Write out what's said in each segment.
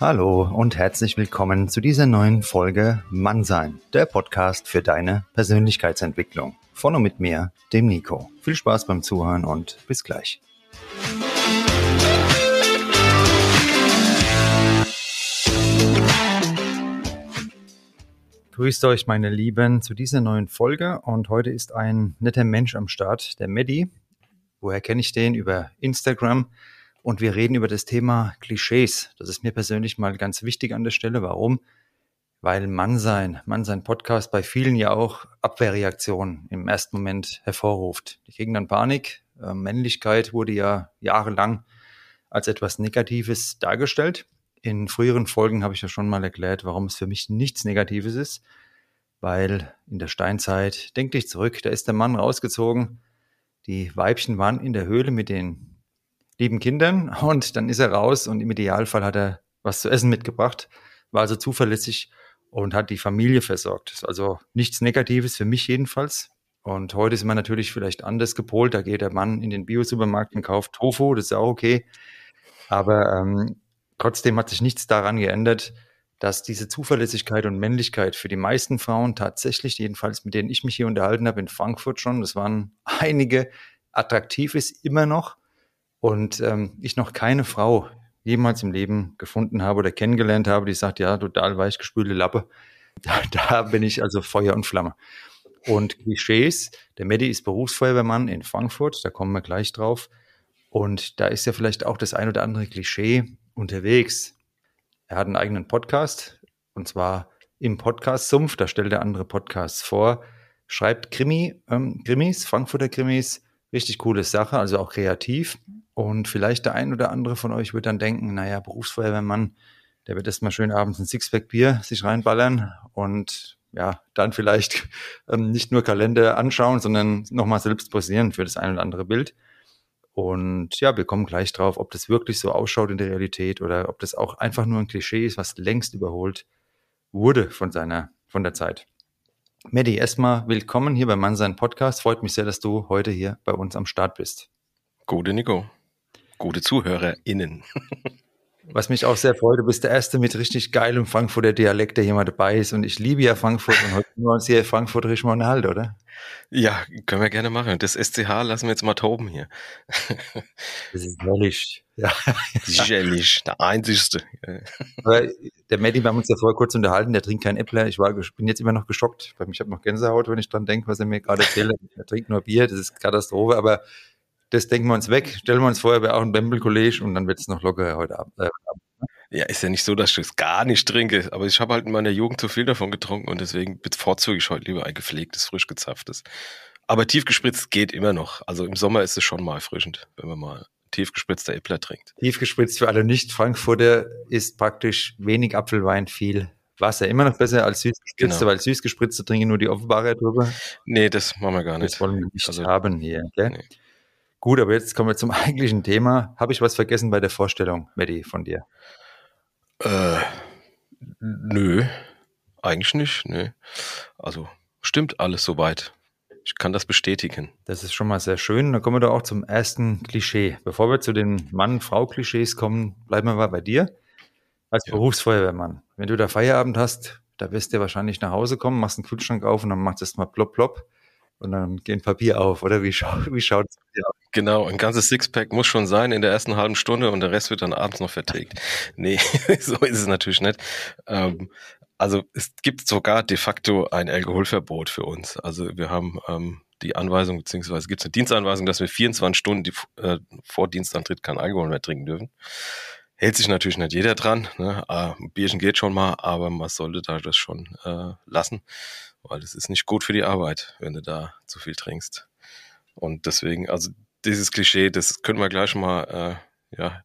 Hallo und herzlich willkommen zu dieser neuen Folge Mannsein, der Podcast für deine Persönlichkeitsentwicklung. Von und mit mir, dem Nico. Viel Spaß beim Zuhören und bis gleich. Grüßt euch, meine Lieben, zu dieser neuen Folge. Und heute ist ein netter Mensch am Start, der Medi. Woher kenne ich den? Über Instagram. Und wir reden über das Thema Klischees. Das ist mir persönlich mal ganz wichtig an der Stelle. Warum? Weil Mannsein, Mannsein Podcast bei vielen ja auch Abwehrreaktionen im ersten Moment hervorruft. Die kriegen dann Panik. Äh, Männlichkeit wurde ja jahrelang als etwas Negatives dargestellt. In früheren Folgen habe ich ja schon mal erklärt, warum es für mich nichts Negatives ist. Weil in der Steinzeit, denk dich zurück, da ist der Mann rausgezogen. Die Weibchen waren in der Höhle mit den lieben Kindern und dann ist er raus und im Idealfall hat er was zu essen mitgebracht, war also zuverlässig und hat die Familie versorgt. Also nichts Negatives für mich jedenfalls. Und heute ist man natürlich vielleicht anders gepolt. Da geht der Mann in den Bio-Supermarkt und kauft Tofu, das ist auch okay. Aber ähm, trotzdem hat sich nichts daran geändert, dass diese Zuverlässigkeit und Männlichkeit für die meisten Frauen tatsächlich, jedenfalls mit denen ich mich hier unterhalten habe in Frankfurt schon, das waren einige, attraktiv ist immer noch und ähm, ich noch keine Frau jemals im Leben gefunden habe oder kennengelernt habe, die sagt, ja, total weichgespülte Lappe. Da, da bin ich also Feuer und Flamme. Und Klischees, der Medi ist Berufsfeuerwehrmann in Frankfurt, da kommen wir gleich drauf. Und da ist ja vielleicht auch das ein oder andere Klischee unterwegs. Er hat einen eigenen Podcast, und zwar im Podcast Sumpf, da stellt er andere Podcasts vor, schreibt Krimi, ähm, Krimis, Frankfurter Krimis, richtig coole Sache, also auch kreativ. Und vielleicht der ein oder andere von euch wird dann denken, naja, Berufsfeuerwehrmann, der wird erstmal schön abends ein Sixpack Bier sich reinballern und ja, dann vielleicht ähm, nicht nur Kalender anschauen, sondern nochmal selbst posieren für das ein oder andere Bild. Und ja, wir kommen gleich drauf, ob das wirklich so ausschaut in der Realität oder ob das auch einfach nur ein Klischee ist, was längst überholt wurde von seiner, von der Zeit. Medi, erstmal willkommen hier bei Mannsein Podcast. Freut mich sehr, dass du heute hier bei uns am Start bist. Gute Nico gute ZuhörerInnen. Was mich auch sehr freut, du bist der Erste mit richtig geilem Frankfurter Dialekt, der hier mal dabei ist. Und ich liebe ja Frankfurt und heute können wir uns hier Frankfurterisch mal unterhalten, oder? Ja, können wir gerne machen. Das SCH lassen wir jetzt mal toben hier. Das ist herrlich. Ja. Sicherlich, der einzigste. Aber der Medi, wir haben uns ja vorher kurz unterhalten, der trinkt kein Äppler. Ich war, bin jetzt immer noch geschockt. Ich habe noch Gänsehaut, wenn ich dran denke, was er mir gerade erzählt. Er trinkt nur Bier, das ist Katastrophe. Aber das denken wir uns weg, stellen wir uns vorher bei auch ein Bembel-College und dann wird es noch locker heute Abend. Äh, ja, ist ja nicht so, dass ich das gar nicht trinke, aber ich habe halt in meiner Jugend zu viel davon getrunken und deswegen bevorzuge ich heute lieber ein gepflegtes, frisch gezapftes. Aber tiefgespritzt geht immer noch. Also im Sommer ist es schon mal erfrischend, wenn man mal tiefgespritzter Äppler trinkt. Tiefgespritzt für alle Nicht-Frankfurter ist praktisch wenig Apfelwein, viel Wasser. Immer noch besser als süßgespritzte, genau. weil süßgespritzte trinken nur die Offenbarer drüber. Nee, das machen wir gar nicht. Das wollen wir nicht also, haben hier. Okay? Nee. Gut, aber jetzt kommen wir zum eigentlichen Thema. Habe ich was vergessen bei der Vorstellung, Medi, von dir? Äh, nö, eigentlich nicht. Nö. Also stimmt alles soweit. Ich kann das bestätigen. Das ist schon mal sehr schön. Dann kommen wir doch auch zum ersten Klischee. Bevor wir zu den Mann-Frau-Klischees kommen, bleiben wir mal bei dir. Als ja. Berufsfeuerwehrmann. Wenn du da Feierabend hast, da wirst du wahrscheinlich nach Hause kommen, machst einen Kühlschrank auf und dann machst du erstmal plopp, plopp. und dann geht Papier auf, oder wie, schau, wie schaut es dir aus? Genau, ein ganzes Sixpack muss schon sein in der ersten halben Stunde und der Rest wird dann abends noch vertilgt. nee, so ist es natürlich nicht. Ähm, also es gibt sogar de facto ein Alkoholverbot für uns. Also wir haben ähm, die Anweisung, beziehungsweise gibt es eine Dienstanweisung, dass wir 24 Stunden die, äh, vor Dienstantritt kein Alkohol mehr trinken dürfen. Hält sich natürlich nicht jeder dran. Ne? Ah, ein Bierchen geht schon mal, aber man sollte da das schon äh, lassen, weil es ist nicht gut für die Arbeit, wenn du da zu viel trinkst. Und deswegen, also dieses Klischee, das können wir gleich mal äh, ja,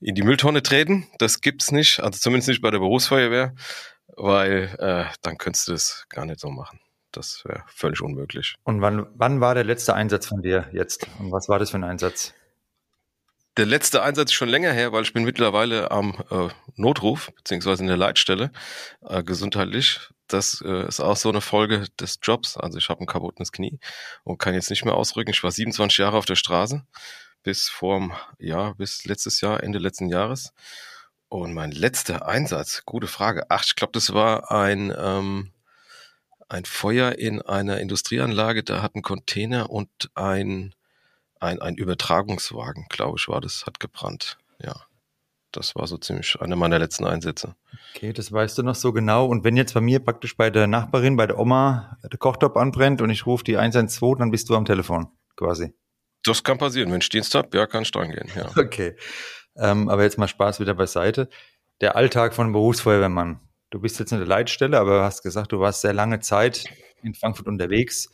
in die Mülltonne treten. Das gibt's nicht, also zumindest nicht bei der Berufsfeuerwehr, weil äh, dann könntest du das gar nicht so machen. Das wäre völlig unmöglich. Und wann, wann war der letzte Einsatz von dir jetzt? Und was war das für ein Einsatz? Der letzte Einsatz ist schon länger her, weil ich bin mittlerweile am äh, Notruf, beziehungsweise in der Leitstelle, äh, gesundheitlich. Das äh, ist auch so eine Folge des Jobs. Also ich habe ein kaputtes Knie und kann jetzt nicht mehr ausrücken. Ich war 27 Jahre auf der Straße bis vorm Jahr, bis letztes Jahr, Ende letzten Jahres. Und mein letzter Einsatz, gute Frage. Ach, ich glaube, das war ein, ähm, ein Feuer in einer Industrieanlage. Da hat ein Container und ein ein, ein Übertragungswagen, glaube ich, war das, hat gebrannt. Ja. Das war so ziemlich einer meiner letzten Einsätze. Okay, das weißt du noch so genau. Und wenn jetzt bei mir praktisch bei der Nachbarin, bei der Oma, der Kochtopf anbrennt und ich rufe die 112, dann bist du am Telefon, quasi. Das kann passieren. Wenn ich Dienst habe, ja, kann ich dran gehen, ja. Okay. Ähm, aber jetzt mal Spaß wieder beiseite. Der Alltag von Berufsfeuerwehrmann. Du bist jetzt in der Leitstelle, aber hast gesagt, du warst sehr lange Zeit in Frankfurt unterwegs.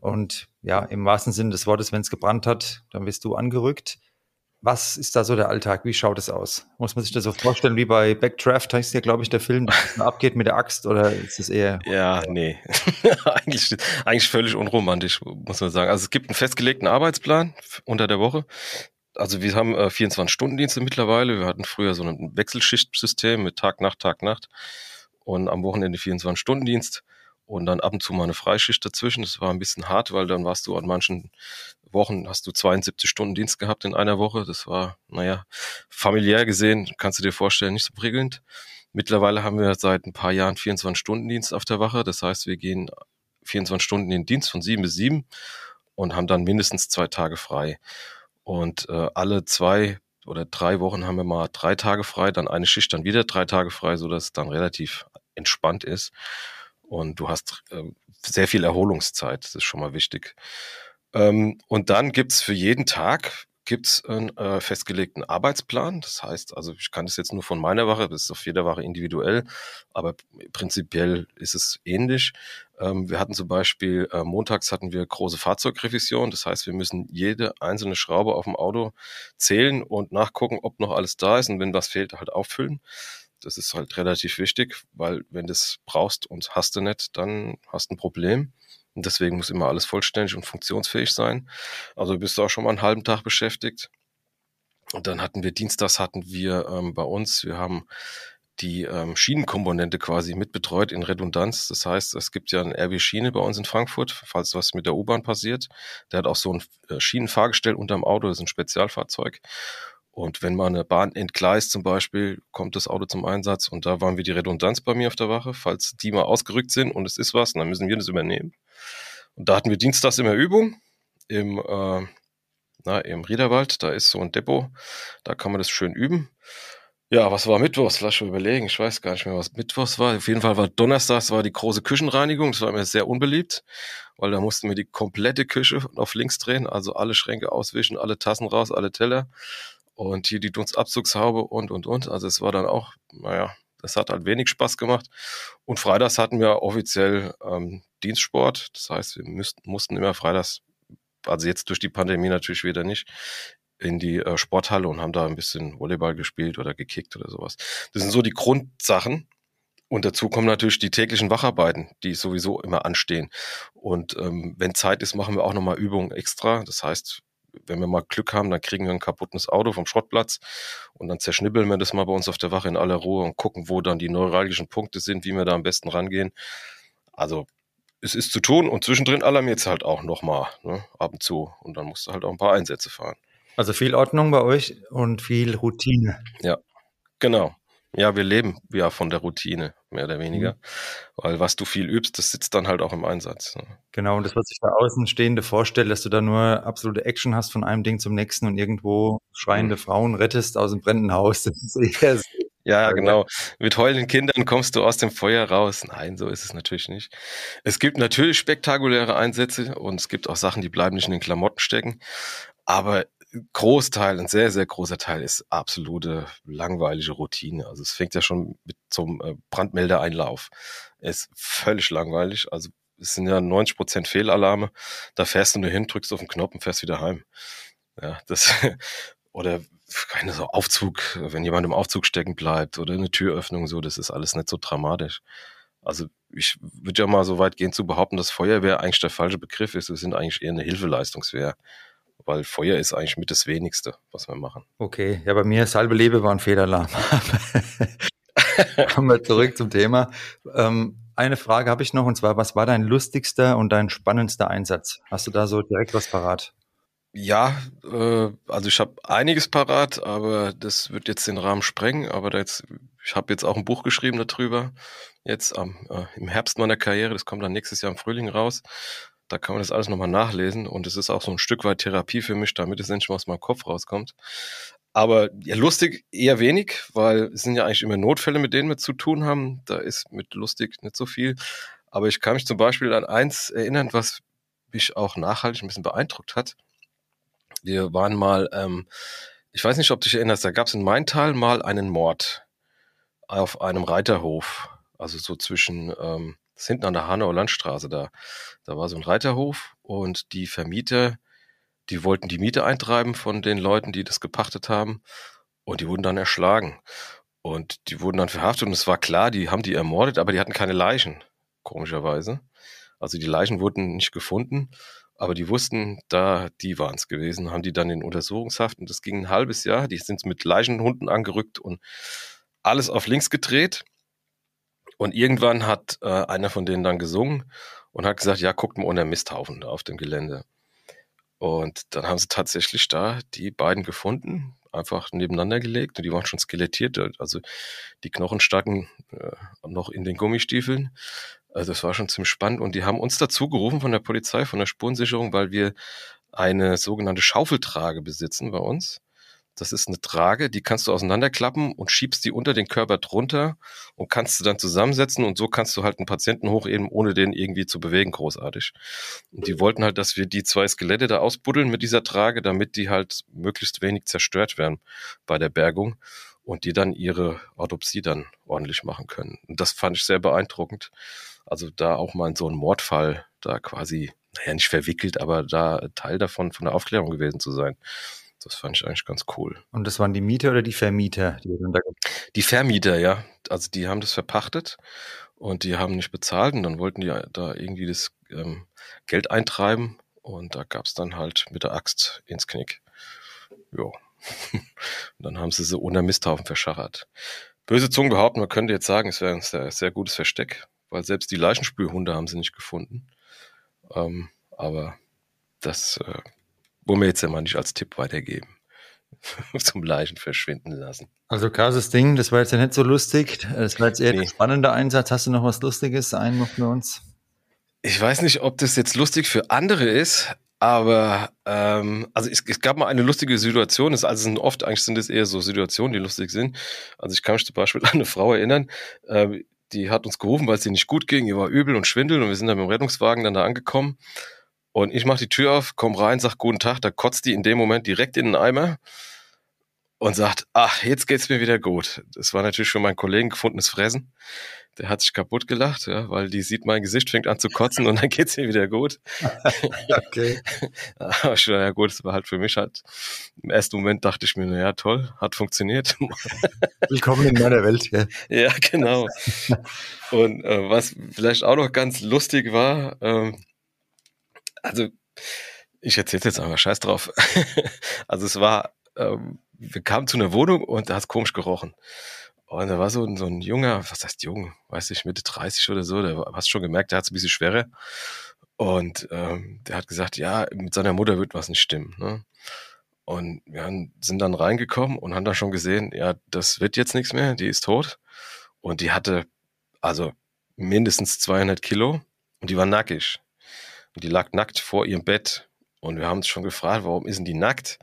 Und ja, im wahrsten Sinne des Wortes, wenn es gebrannt hat, dann wirst du angerückt. Was ist da so der Alltag? Wie schaut es aus? Muss man sich das so vorstellen wie bei Backdraft, heißt ja, glaube ich, der Film, der abgeht mit der Axt oder ist es eher. Ja, nee. eigentlich, eigentlich völlig unromantisch, muss man sagen. Also es gibt einen festgelegten Arbeitsplan unter der Woche. Also wir haben äh, 24-Stunden-Dienste mittlerweile. Wir hatten früher so ein Wechselschichtsystem mit Tag, Nacht, Tag, Nacht. Und am Wochenende 24-Stunden-Dienst und dann ab und zu mal eine Freischicht dazwischen. Das war ein bisschen hart, weil dann warst du an manchen Wochen, hast du 72 Stunden Dienst gehabt in einer Woche. Das war, naja, familiär gesehen, kannst du dir vorstellen, nicht so prickelnd. Mittlerweile haben wir seit ein paar Jahren 24 Stunden Dienst auf der Wache. Das heißt, wir gehen 24 Stunden in den Dienst von sieben bis sieben und haben dann mindestens zwei Tage frei. Und äh, alle zwei oder drei Wochen haben wir mal drei Tage frei, dann eine Schicht, dann wieder drei Tage frei, so dass es dann relativ entspannt ist und du hast äh, sehr viel Erholungszeit. Das ist schon mal wichtig. Ähm, und dann gibt's für jeden Tag gibt's einen äh, festgelegten Arbeitsplan. Das heißt, also ich kann das jetzt nur von meiner Wache, das ist auf jeder Wache individuell, aber prinzipiell ist es ähnlich. Ähm, wir hatten zum Beispiel, äh, montags hatten wir große Fahrzeugrevision. Das heißt, wir müssen jede einzelne Schraube auf dem Auto zählen und nachgucken, ob noch alles da ist und wenn was fehlt, halt auffüllen. Das ist halt relativ wichtig, weil wenn du es brauchst und hast du nicht, dann hast du ein Problem. Und deswegen muss immer alles vollständig und funktionsfähig sein. Also bist du auch schon mal einen halben Tag beschäftigt. Und dann hatten wir Dienstags hatten wir ähm, bei uns, wir haben die ähm, Schienenkomponente quasi mitbetreut in Redundanz. Das heißt, es gibt ja ein RW-Schiene bei uns in Frankfurt, falls was mit der U-Bahn passiert. Der hat auch so ein äh, Schienenfahrgestell unterm Auto, das ist ein Spezialfahrzeug. Und wenn mal eine Bahn entgleist zum Beispiel, kommt das Auto zum Einsatz und da waren wir die Redundanz bei mir auf der Wache, falls die mal ausgerückt sind und es ist was, dann müssen wir das übernehmen. Und da hatten wir dienstags immer Übung im, äh, na, im Riederwald, da ist so ein Depot, da kann man das schön üben. Ja, was war Mittwochs? Lass schon überlegen. Ich weiß gar nicht mehr, was Mittwochs war. Auf jeden Fall war Donnerstags war die große Küchenreinigung. Das war mir sehr unbeliebt, weil da mussten wir die komplette Küche auf links drehen, also alle Schränke auswischen, alle Tassen raus, alle Teller und hier die Dunstabzugshaube und, und, und. Also es war dann auch, naja, das hat halt wenig Spaß gemacht. Und freitags hatten wir offiziell ähm, Dienstsport. Das heißt, wir müssten, mussten immer freitags, also jetzt durch die Pandemie natürlich wieder nicht, in die äh, Sporthalle und haben da ein bisschen Volleyball gespielt oder gekickt oder sowas. Das sind so die Grundsachen. Und dazu kommen natürlich die täglichen Wacharbeiten, die sowieso immer anstehen. Und ähm, wenn Zeit ist, machen wir auch nochmal Übungen extra. Das heißt, wenn wir mal Glück haben, dann kriegen wir ein kaputtes Auto vom Schrottplatz und dann zerschnibbeln wir das mal bei uns auf der Wache in aller Ruhe und gucken, wo dann die neuralgischen Punkte sind, wie wir da am besten rangehen. Also es ist zu tun und zwischendrin alarmiert es halt auch nochmal, ne, ab und zu. Und dann musst du halt auch ein paar Einsätze fahren. Also viel Ordnung bei euch und viel Routine. Ja, genau. Ja, wir leben ja von der Routine mehr oder weniger. Mhm. Weil was du viel übst, das sitzt dann halt auch im Einsatz. Ne? Genau, und das, was sich der Außenstehende vorstellt, dass du da nur absolute Action hast von einem Ding zum nächsten und irgendwo schreiende mhm. Frauen rettest aus dem brennenden Haus. Das ist eher ja, genau. Mit heulenden Kindern kommst du aus dem Feuer raus. Nein, so ist es natürlich nicht. Es gibt natürlich spektakuläre Einsätze und es gibt auch Sachen, die bleiben nicht in den Klamotten stecken. Aber Großteil, ein sehr, sehr großer Teil ist absolute langweilige Routine. Also es fängt ja schon mit zum äh, Brandmeldeeinlauf. Ist völlig langweilig. Also es sind ja 90 Prozent Fehlalarme. Da fährst du nur hin, drückst auf den Knopf und fährst wieder heim. Ja, das, oder keine so Aufzug, wenn jemand im Aufzug stecken bleibt oder eine Türöffnung so, das ist alles nicht so dramatisch. Also ich würde ja mal so weit gehen zu behaupten, dass Feuerwehr eigentlich der falsche Begriff ist. Wir sind eigentlich eher eine Hilfeleistungswehr weil Feuer ist eigentlich mit das Wenigste, was wir machen. Okay, ja, bei mir ist halbe ein Fehlalarm. Kommen wir zurück zum Thema. Ähm, eine Frage habe ich noch und zwar, was war dein lustigster und dein spannendster Einsatz? Hast du da so direkt was parat? Ja, äh, also ich habe einiges parat, aber das wird jetzt den Rahmen sprengen. Aber jetzt, ich habe jetzt auch ein Buch geschrieben darüber, jetzt am, äh, im Herbst meiner Karriere. Das kommt dann nächstes Jahr im Frühling raus. Da kann man das alles nochmal nachlesen und es ist auch so ein Stück weit Therapie für mich, damit es endlich mal aus meinem Kopf rauskommt. Aber ja, lustig eher wenig, weil es sind ja eigentlich immer Notfälle, mit denen wir zu tun haben. Da ist mit lustig nicht so viel. Aber ich kann mich zum Beispiel an eins erinnern, was mich auch nachhaltig ein bisschen beeindruckt hat. Wir waren mal, ähm, ich weiß nicht, ob du dich erinnerst, da gab es in Maintal mal einen Mord auf einem Reiterhof. Also so zwischen ähm, ist hinten an der Hanauer Landstraße da. Da war so ein Reiterhof und die Vermieter, die wollten die Miete eintreiben von den Leuten, die das gepachtet haben und die wurden dann erschlagen. Und die wurden dann verhaftet und es war klar, die haben die ermordet, aber die hatten keine Leichen, komischerweise. Also die Leichen wurden nicht gefunden, aber die wussten, da, die waren es gewesen, haben die dann in Untersuchungshaft und das ging ein halbes Jahr. Die sind mit Leichenhunden angerückt und alles auf links gedreht. Und irgendwann hat äh, einer von denen dann gesungen und hat gesagt, ja, guckt mal unter Misthaufen da auf dem Gelände. Und dann haben sie tatsächlich da die beiden gefunden, einfach nebeneinander gelegt und die waren schon skelettiert, also die Knochen staken äh, noch in den Gummistiefeln. Also das war schon ziemlich spannend und die haben uns dazu gerufen von der Polizei, von der Spurensicherung, weil wir eine sogenannte Schaufeltrage besitzen bei uns. Das ist eine Trage, die kannst du auseinanderklappen und schiebst die unter den Körper drunter und kannst du dann zusammensetzen und so kannst du halt einen Patienten hochheben, ohne den irgendwie zu bewegen, großartig. Und die wollten halt, dass wir die zwei Skelette da ausbuddeln mit dieser Trage, damit die halt möglichst wenig zerstört werden bei der Bergung und die dann ihre Autopsie dann ordentlich machen können. Und das fand ich sehr beeindruckend. Also da auch mal in so einen Mordfall da quasi, naja, nicht verwickelt, aber da Teil davon von der Aufklärung gewesen zu sein. Das fand ich eigentlich ganz cool. Und das waren die Mieter oder die Vermieter? Die, die Vermieter, ja. Also die haben das verpachtet und die haben nicht bezahlt und dann wollten die da irgendwie das ähm, Geld eintreiben und da gab es dann halt mit der Axt ins Knick. Ja. und dann haben sie so unter Misthaufen verschachert. Böse Zungen behaupten, man könnte jetzt sagen, es wäre ein sehr, sehr gutes Versteck, weil selbst die Leichenspülhunde haben sie nicht gefunden. Ähm, aber das äh, wollen wir jetzt ja mal nicht als Tipp weitergeben. Zum Leichen verschwinden lassen. Also krasses Ding, das war jetzt ja nicht so lustig. Das war jetzt eher nee. ein spannender Einsatz. Hast du noch was Lustiges einen noch für uns? Ich weiß nicht, ob das jetzt lustig für andere ist, aber ähm, also es, es, gab mal eine lustige Situation. Es, also sind oft eigentlich sind es eher so Situationen, die lustig sind. Also ich kann mich zum Beispiel an eine Frau erinnern, äh, die hat uns gerufen, weil es ihr nicht gut ging. Ihr war übel und Schwindel und wir sind dann mit dem Rettungswagen dann da angekommen. Und ich mache die Tür auf, komm rein, sag guten Tag, da kotzt die in dem Moment direkt in den Eimer und sagt, ach, jetzt geht's mir wieder gut. Das war natürlich für meinen Kollegen gefundenes Fressen. Der hat sich kaputt gelacht, ja, weil die sieht, mein Gesicht fängt an zu kotzen und dann geht's mir wieder gut. okay. Aber schon, ja gut, das war halt für mich halt. Im ersten Moment dachte ich mir, na ja, toll, hat funktioniert. Willkommen in meiner Welt, ja. Ja, genau. Und äh, was vielleicht auch noch ganz lustig war, ähm, also ich erzähle jetzt einfach Scheiß drauf. also es war, ähm, wir kamen zu einer Wohnung und da hat es komisch gerochen. Und da war so ein, so ein junger, was heißt jung, weiß ich, Mitte 30 oder so, der hast schon gemerkt, der hat es ein bisschen schwerer. Und ähm, der hat gesagt, ja, mit seiner Mutter wird was nicht stimmen. Ne? Und wir haben, sind dann reingekommen und haben dann schon gesehen, ja, das wird jetzt nichts mehr, die ist tot. Und die hatte also mindestens 200 Kilo und die war nackig. Und die lag nackt vor ihrem Bett. Und wir haben uns schon gefragt, warum ist denn die nackt?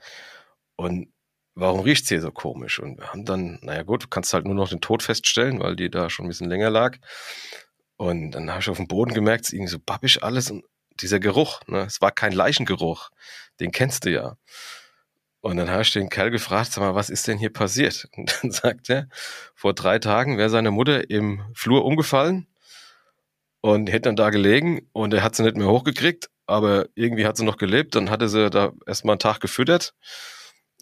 Und warum riecht sie so komisch? Und wir haben dann, naja gut, du kannst halt nur noch den Tod feststellen, weil die da schon ein bisschen länger lag. Und dann habe ich auf dem Boden gemerkt, es ist irgendwie so babbisch alles und dieser Geruch, ne? es war kein Leichengeruch, den kennst du ja. Und dann habe ich den Kerl gefragt, sag mal, was ist denn hier passiert? Und dann sagt er, vor drei Tagen wäre seine Mutter im Flur umgefallen und hätte dann da gelegen und er hat sie nicht mehr hochgekriegt, aber irgendwie hat sie noch gelebt. Dann hatte sie da erstmal einen Tag gefüttert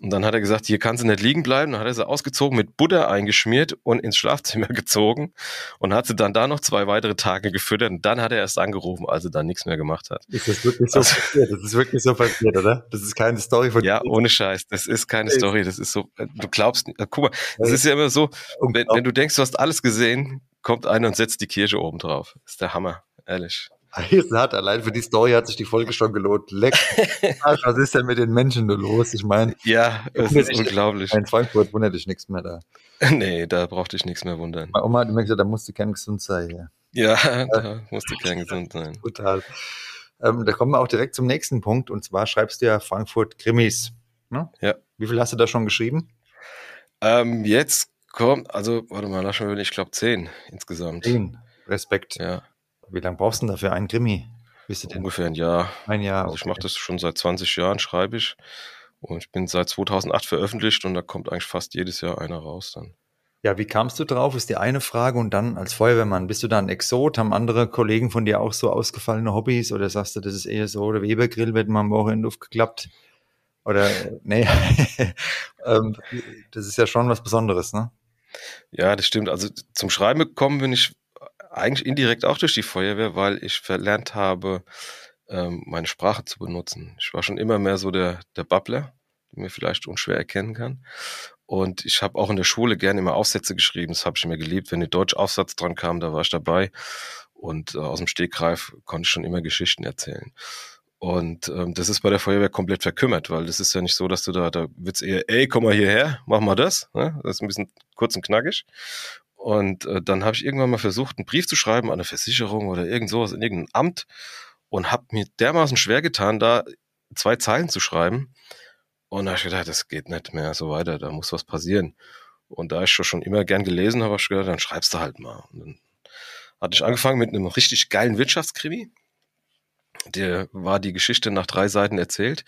und dann hat er gesagt, hier kann sie nicht liegen bleiben. Dann hat er sie ausgezogen, mit Butter eingeschmiert und ins Schlafzimmer gezogen und hat sie dann da noch zwei weitere Tage gefüttert. Und dann hat er erst angerufen, als er dann nichts mehr gemacht hat. Ist das wirklich so also, passiert? Das ist wirklich so passiert, oder? Das ist keine Story von Ja, ohne Scheiß. Das ist keine Story. Das ist so, du glaubst, äh, guck mal, das ist ja immer so, wenn, wenn du denkst, du hast alles gesehen, kommt einer und setzt die Kirche oben drauf. Das ist der Hammer, ehrlich. Hat. Allein für die Story hat sich die Folge schon gelohnt. Leck. Was ist denn mit den Menschen nur los? Ich meine. Ja, es ist unglaublich. In Frankfurt wundert dich nichts mehr da. Nee, da brauchte ich nichts mehr wundern. Meine Oma hat immer gesagt, da musst du gern gesund sein. Ja, ja da musst du gern gesund sein. Total. Ähm, da kommen wir auch direkt zum nächsten Punkt. Und zwar schreibst du ja Frankfurt Krimis. Ne? Ja. Wie viel hast du da schon geschrieben? Ähm, jetzt kommt, also, warte mal, lass mal, ich glaube zehn insgesamt. Zehn. Respekt. Ja. Wie lange brauchst du denn dafür einen Krimi? Ungefähr ein Jahr. Ein Jahr. Also ich mache das schon seit 20 Jahren, schreibe ich. Und ich bin seit 2008 veröffentlicht und da kommt eigentlich fast jedes Jahr einer raus dann. Ja, wie kamst du drauf, ist die eine Frage. Und dann als Feuerwehrmann, bist du da ein Exot? Haben andere Kollegen von dir auch so ausgefallene Hobbys? Oder sagst du, das ist eher so, der Webergrill wird mal am Wochenende aufgeklappt? Oder, nee, ähm, das ist ja schon was Besonderes, ne? Ja, das stimmt. Also zum Schreiben gekommen bin ich eigentlich indirekt auch durch die Feuerwehr, weil ich verlernt habe, ähm, meine Sprache zu benutzen. Ich war schon immer mehr so der, der Babbler, den man vielleicht unschwer erkennen kann. Und ich habe auch in der Schule gerne immer Aufsätze geschrieben. Das habe ich immer geliebt. Wenn ein Deutschaufsatz dran kam, da war ich dabei. Und äh, aus dem Stegreif konnte ich schon immer Geschichten erzählen. Und ähm, das ist bei der Feuerwehr komplett verkümmert, weil das ist ja nicht so, dass du da, da wird's eher, ey, komm mal hierher, mach mal das. Ne? Das ist ein bisschen kurz und knackig. Und äh, dann habe ich irgendwann mal versucht, einen Brief zu schreiben an eine Versicherung oder irgend sowas in irgendein Amt und habe mir dermaßen schwer getan, da zwei Zeilen zu schreiben. Und da habe ich gedacht, das geht nicht mehr so weiter, da muss was passieren. Und da ich schon immer gern gelesen habe, habe ich gedacht, dann schreibst du halt mal. Und dann hatte ich angefangen mit einem richtig geilen Wirtschaftskrimi. Der war die Geschichte nach drei Seiten erzählt.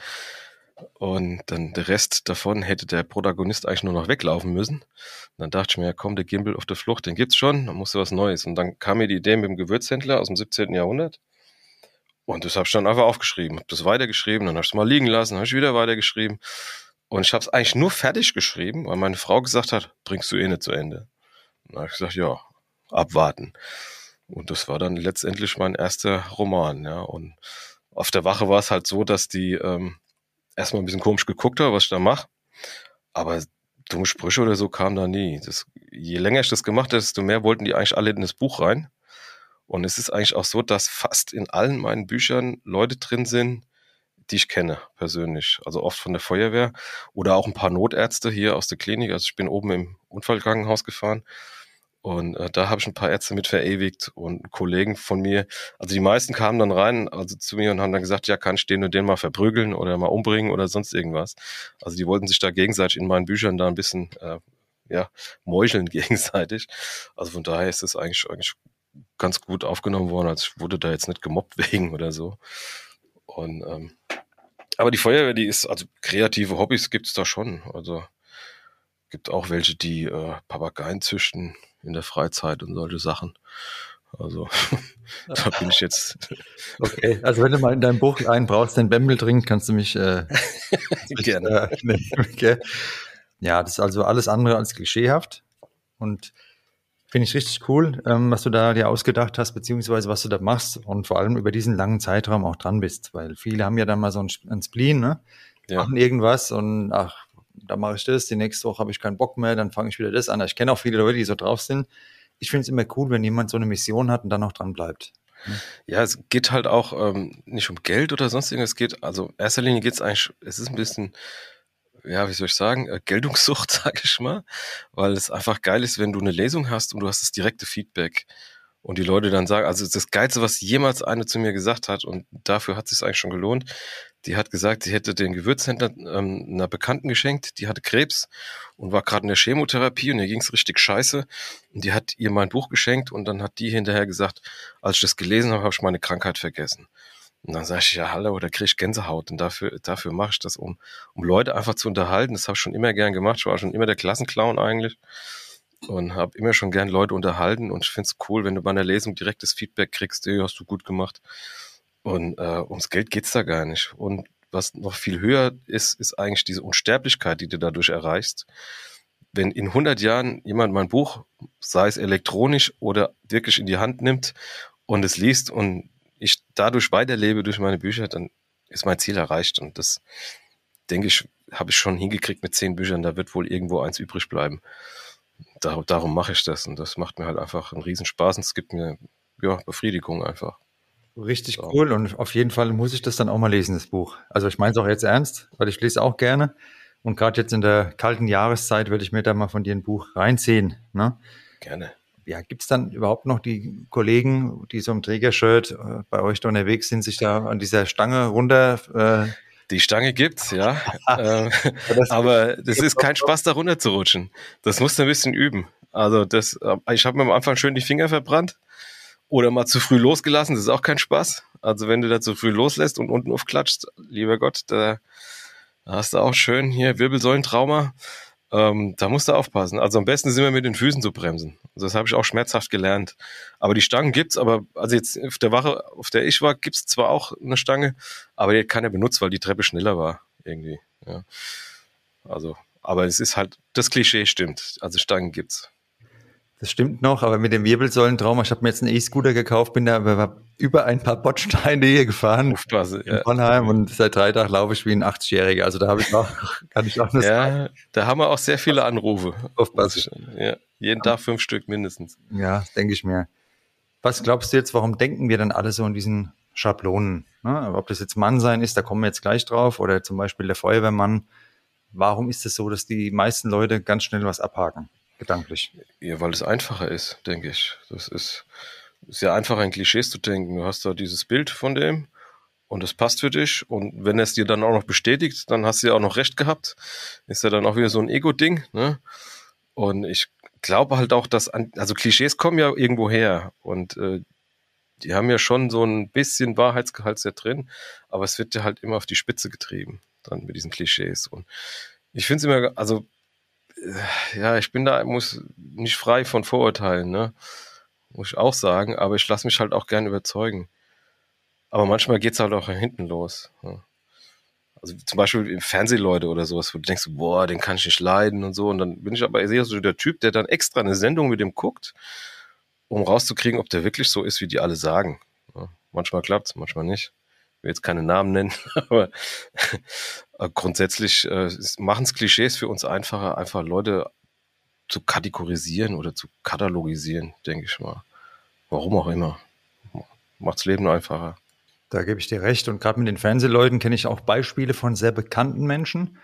Und dann der Rest davon hätte der Protagonist eigentlich nur noch weglaufen müssen. Und dann dachte ich mir, ja, komm, der Gimbal auf der Flucht, den gibt's schon, dann musst du was Neues. Und dann kam mir die Idee mit dem Gewürzhändler aus dem 17. Jahrhundert. Und das habe ich dann einfach aufgeschrieben, habe das weitergeschrieben, dann habe ich es mal liegen lassen, habe ich wieder weitergeschrieben. Und ich habe es eigentlich nur fertig geschrieben, weil meine Frau gesagt hat, bringst du eh nicht zu Ende. Und dann habe ich gesagt, ja, abwarten. Und das war dann letztendlich mein erster Roman, ja. Und auf der Wache war es halt so, dass die ähm, erstmal ein bisschen komisch geguckt habe, was ich da mache. Aber dumme Sprüche oder so kamen da nie. Das, je länger ich das gemacht habe, desto mehr wollten die eigentlich alle in das Buch rein. Und es ist eigentlich auch so, dass fast in allen meinen Büchern Leute drin sind, die ich kenne persönlich. Also oft von der Feuerwehr oder auch ein paar Notärzte hier aus der Klinik. Also ich bin oben im Unfallkrankenhaus gefahren und äh, da habe ich ein paar Ärzte mit verewigt und Kollegen von mir. Also die meisten kamen dann rein, also zu mir und haben dann gesagt, ja, kann ich den und den mal verprügeln oder mal umbringen oder sonst irgendwas. Also die wollten sich da gegenseitig in meinen Büchern da ein bisschen äh, ja, meucheln gegenseitig. Also von daher ist es eigentlich, eigentlich ganz gut aufgenommen worden. Also ich wurde da jetzt nicht gemobbt wegen oder so. Und ähm, aber die Feuerwehr, die ist, also kreative Hobbys gibt's da schon. Also gibt auch welche, die äh, Papageien züchten in der Freizeit und solche Sachen. Also da bin ich jetzt. Okay, also wenn du mal in deinem Buch einen brauchst, den Bembel trinkt, kannst du mich äh, gerne. Äh, nee, okay. Ja, das ist also alles andere als klischeehaft und finde ich richtig cool, ähm, was du da dir ausgedacht hast, beziehungsweise was du da machst und vor allem über diesen langen Zeitraum auch dran bist, weil viele haben ja dann mal so ein, ein Spleen, ne? Ja. Machen irgendwas und ach, da mache ich das, die nächste Woche habe ich keinen Bock mehr, dann fange ich wieder das an. Ich kenne auch viele Leute, die so drauf sind. Ich finde es immer cool, wenn jemand so eine Mission hat und dann auch dran bleibt. Ja, es geht halt auch ähm, nicht um Geld oder sonst irgendwas. Es geht, also in erster Linie geht es eigentlich, es ist ein bisschen, ja, wie soll ich sagen, äh, Geltungssucht, sage ich mal, weil es einfach geil ist, wenn du eine Lesung hast und du hast das direkte Feedback und die Leute dann sagen, also das Geilste, was jemals eine zu mir gesagt hat, und dafür hat es sich eigentlich schon gelohnt, die hat gesagt, sie hätte den Gewürzhändler ähm, einer Bekannten geschenkt, die hatte Krebs und war gerade in der Chemotherapie und ihr ging es richtig scheiße. Und die hat ihr mein Buch geschenkt und dann hat die hinterher gesagt, als ich das gelesen habe, habe ich meine Krankheit vergessen. Und dann sage ich, ja, hallo, da kriege ich Gänsehaut. Und dafür, dafür mache ich das, um, um Leute einfach zu unterhalten. Das habe ich schon immer gern gemacht. Ich war schon immer der Klassenclown eigentlich und habe immer schon gern Leute unterhalten und ich finde es cool, wenn du bei einer Lesung direktes Feedback kriegst, hey, hast du gut gemacht. Und äh, ums Geld geht's da gar nicht. Und was noch viel höher ist, ist eigentlich diese Unsterblichkeit, die du dadurch erreichst. Wenn in 100 Jahren jemand mein Buch, sei es elektronisch oder wirklich in die Hand nimmt und es liest und ich dadurch weiterlebe durch meine Bücher, dann ist mein Ziel erreicht. Und das, denke ich, habe ich schon hingekriegt mit zehn Büchern. Da wird wohl irgendwo eins übrig bleiben dar darum mache ich das und das macht mir halt einfach einen Riesenspaß und es gibt mir ja Befriedigung einfach. Richtig so. cool und auf jeden Fall muss ich das dann auch mal lesen, das Buch. Also ich meine es auch jetzt ernst, weil ich lese auch gerne und gerade jetzt in der kalten Jahreszeit würde ich mir da mal von dir ein Buch reinziehen. Ne? Gerne. Ja, gibt es dann überhaupt noch die Kollegen, die so im Trägershirt äh, bei euch da unterwegs sind, sich da an dieser Stange runter äh, die Stange gibt's, ja. äh, aber das ist kein Spaß, da runter zu rutschen. Das musst du ein bisschen üben. Also das, äh, ich habe mir am Anfang schön die Finger verbrannt oder mal zu früh losgelassen. Das ist auch kein Spaß. Also wenn du da zu früh loslässt und unten aufklatscht, lieber Gott, da hast du auch schön hier Wirbelsäulentrauma. Ähm, da musst du aufpassen. Also am besten sind wir mit den Füßen zu bremsen. Also das habe ich auch schmerzhaft gelernt. Aber die Stangen gibt's, aber also jetzt auf der Wache, auf der ich war, gibt's zwar auch eine Stange, aber die hat keiner benutzt, weil die Treppe schneller war irgendwie. Ja. Also, aber es ist halt das Klischee stimmt. Also Stangen gibt's. Das stimmt noch, aber mit dem Wirbelsäulentrauma, ich habe mir jetzt einen E-Scooter gekauft, bin da aber über ein paar Bordsteine hier gefahren Aufpasse, in ja. und seit drei Tagen laufe ich wie ein 80-Jähriger. Also da habe ich auch, kann ich auch das Ja, sagen. da haben wir auch sehr viele Anrufe. Aufpassen. Ja, jeden Tag fünf Stück mindestens. Ja, denke ich mir. Was glaubst du jetzt, warum denken wir dann alle so in diesen Schablonen? Ne? Ob das jetzt Mann sein ist, da kommen wir jetzt gleich drauf, oder zum Beispiel der Feuerwehrmann. Warum ist es so, dass die meisten Leute ganz schnell was abhaken? Gedanklich. Ja, weil es einfacher ist, denke ich. Das ist sehr einfach, an Klischees zu denken. Du hast da dieses Bild von dem und es passt für dich. Und wenn er es dir dann auch noch bestätigt, dann hast du ja auch noch recht gehabt. Ist ja dann auch wieder so ein Ego-Ding. Ne? Und ich glaube halt auch, dass, an, also Klischees kommen ja irgendwo her und äh, die haben ja schon so ein bisschen Wahrheitsgehalt sehr drin, aber es wird ja halt immer auf die Spitze getrieben, dann mit diesen Klischees. Und ich finde es immer, also ja, ich bin da, muss nicht frei von Vorurteilen, ne? Muss ich auch sagen, aber ich lasse mich halt auch gern überzeugen. Aber manchmal geht's halt auch hinten los. Ne? Also zum Beispiel im Fernsehleute oder sowas, wo du denkst, boah, den kann ich nicht leiden und so. Und dann bin ich aber eher so der Typ, der dann extra eine Sendung mit dem guckt, um rauszukriegen, ob der wirklich so ist, wie die alle sagen. Ja, manchmal klappt's, manchmal nicht will jetzt keine Namen nennen, aber grundsätzlich äh, machen es Klischees für uns einfacher, einfach Leute zu kategorisieren oder zu katalogisieren, denke ich mal. Warum auch immer. Macht's Leben einfacher. Da gebe ich dir recht. Und gerade mit den Fernsehleuten kenne ich auch Beispiele von sehr bekannten Menschen.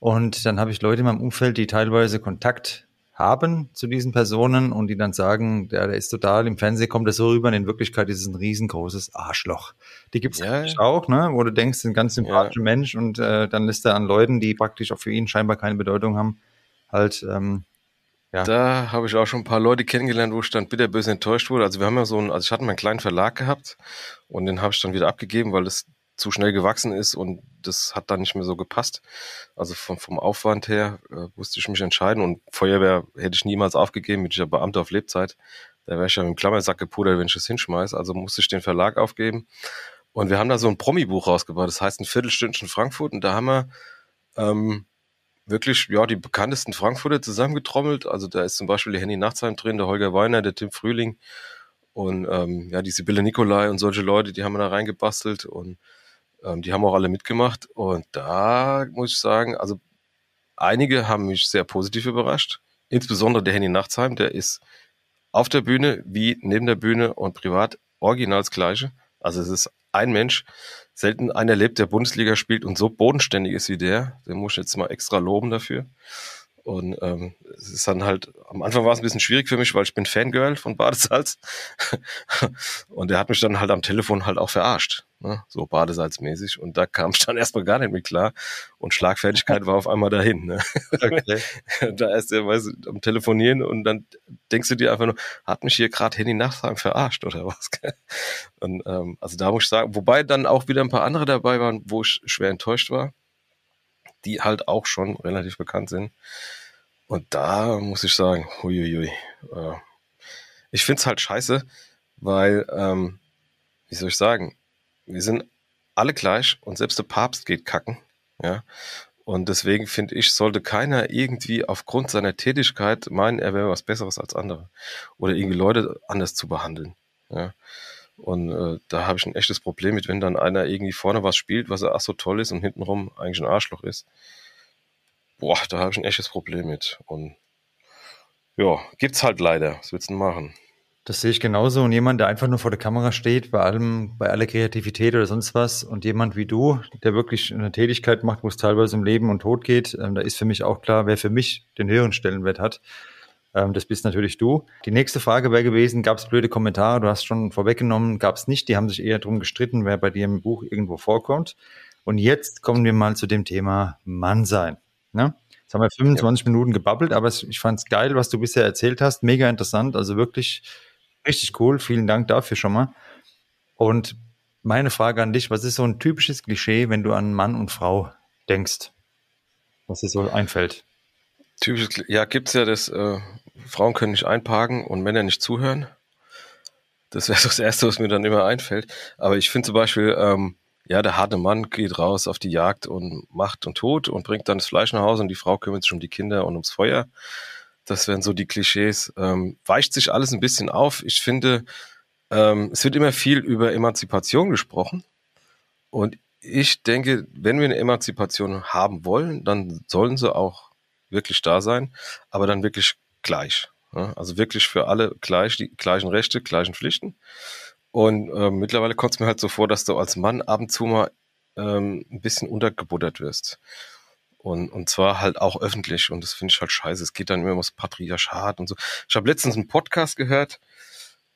Und dann habe ich Leute in meinem Umfeld, die teilweise Kontakt haben zu diesen Personen und die dann sagen, der, der ist total, im Fernsehen kommt das so rüber, und in Wirklichkeit ist es ein riesengroßes Arschloch. Die gibt es ja, auch, ne? wo du denkst, ein ganz sympathischer ja. Mensch und äh, dann lässt er an Leuten, die praktisch auch für ihn scheinbar keine Bedeutung haben, halt ähm, ja. Da habe ich auch schon ein paar Leute kennengelernt, wo ich dann bitterböse enttäuscht wurde. Also wir haben ja so einen, also ich hatte meinen kleinen Verlag gehabt und den habe ich dann wieder abgegeben, weil das zu schnell gewachsen ist und das hat dann nicht mehr so gepasst. Also vom, vom Aufwand her äh, musste ich mich entscheiden und Feuerwehr hätte ich niemals aufgegeben, bin ich ja Beamter auf Lebzeit. Da wäre ich ja mit dem Klammersack gepudert, wenn ich das hinschmeiß. Also musste ich den Verlag aufgeben. Und wir haben da so ein Promi-Buch rausgebracht, das heißt ein Viertelstündchen Frankfurt und da haben wir ähm, wirklich ja die bekanntesten Frankfurter zusammengetrommelt. Also da ist zum Beispiel der Henny Nachtsheim drin, der Holger Weiner, der Tim Frühling und ähm, ja die Sibylle Nikolai und solche Leute, die haben wir da reingebastelt und ähm, die haben auch alle mitgemacht und da muss ich sagen, also einige haben mich sehr positiv überrascht. Insbesondere der Henny Nachtsheim, der ist auf der Bühne wie neben der Bühne und privat original das Gleiche. Also es ist ein Mensch, selten einer lebt, der Bundesliga spielt und so bodenständig ist wie der. Den muss ich jetzt mal extra loben dafür. Und ähm, es ist dann halt, am Anfang war es ein bisschen schwierig für mich, weil ich bin Fangirl von Badesalz. und er hat mich dann halt am Telefon halt auch verarscht, ne? so Badesalzmäßig. Und da kam ich dann erstmal gar nicht mit klar. Und Schlagfertigkeit war auf einmal dahin. Ne? Okay. da ist er weiß, am Telefonieren und dann denkst du dir einfach nur, hat mich hier gerade Handy Nachfragen verarscht oder was? und ähm, also da muss ich sagen, wobei dann auch wieder ein paar andere dabei waren, wo ich schwer enttäuscht war die halt auch schon relativ bekannt sind. Und da muss ich sagen, huiuiui. Äh, ich finde es halt scheiße, weil, ähm, wie soll ich sagen, wir sind alle gleich und selbst der Papst geht kacken. Ja. Und deswegen finde ich, sollte keiner irgendwie aufgrund seiner Tätigkeit meinen, er wäre was Besseres als andere. Oder irgendwie Leute anders zu behandeln. Ja. Und äh, da habe ich ein echtes Problem mit, wenn dann einer irgendwie vorne was spielt, was er ach so toll ist und hintenrum eigentlich ein Arschloch ist. Boah, da habe ich ein echtes Problem mit. Und ja, gibt's halt leider. Was willst du denn machen? Das sehe ich genauso. Und jemand, der einfach nur vor der Kamera steht, bei allem, bei aller Kreativität oder sonst was, und jemand wie du, der wirklich eine Tätigkeit macht, wo es teilweise um Leben und Tod geht, ähm, da ist für mich auch klar, wer für mich den höheren Stellenwert hat. Ähm, das bist natürlich du. Die nächste Frage wäre gewesen, gab es blöde Kommentare? Du hast schon vorweggenommen, gab es nicht. Die haben sich eher darum gestritten, wer bei dir im Buch irgendwo vorkommt. Und jetzt kommen wir mal zu dem Thema Mann sein. Ne? Jetzt haben wir 25 ja. Minuten gebabbelt, aber ich fand es geil, was du bisher erzählt hast. Mega interessant, also wirklich richtig cool. Vielen Dank dafür schon mal. Und meine Frage an dich, was ist so ein typisches Klischee, wenn du an Mann und Frau denkst? Was dir so einfällt? Typisches, ja, gibt's ja das, äh, Frauen können nicht einparken und Männer nicht zuhören. Das wäre so das Erste, was mir dann immer einfällt. Aber ich finde zum Beispiel, ähm, ja, der harte Mann geht raus auf die Jagd und macht und tut und bringt dann das Fleisch nach Hause und die Frau kümmert sich um die Kinder und ums Feuer. Das wären so die Klischees. Ähm, weicht sich alles ein bisschen auf. Ich finde, ähm, es wird immer viel über Emanzipation gesprochen. Und ich denke, wenn wir eine Emanzipation haben wollen, dann sollen sie auch wirklich da sein, aber dann wirklich gleich. Ja? Also wirklich für alle gleich, die gleichen Rechte, gleichen Pflichten. Und äh, mittlerweile kommt es mir halt so vor, dass du als Mann ab und zu mal ähm, ein bisschen untergebuttert wirst. Und, und zwar halt auch öffentlich. Und das finde ich halt scheiße. Es geht dann immer ums Patriarchat und so. Ich habe letztens einen Podcast gehört,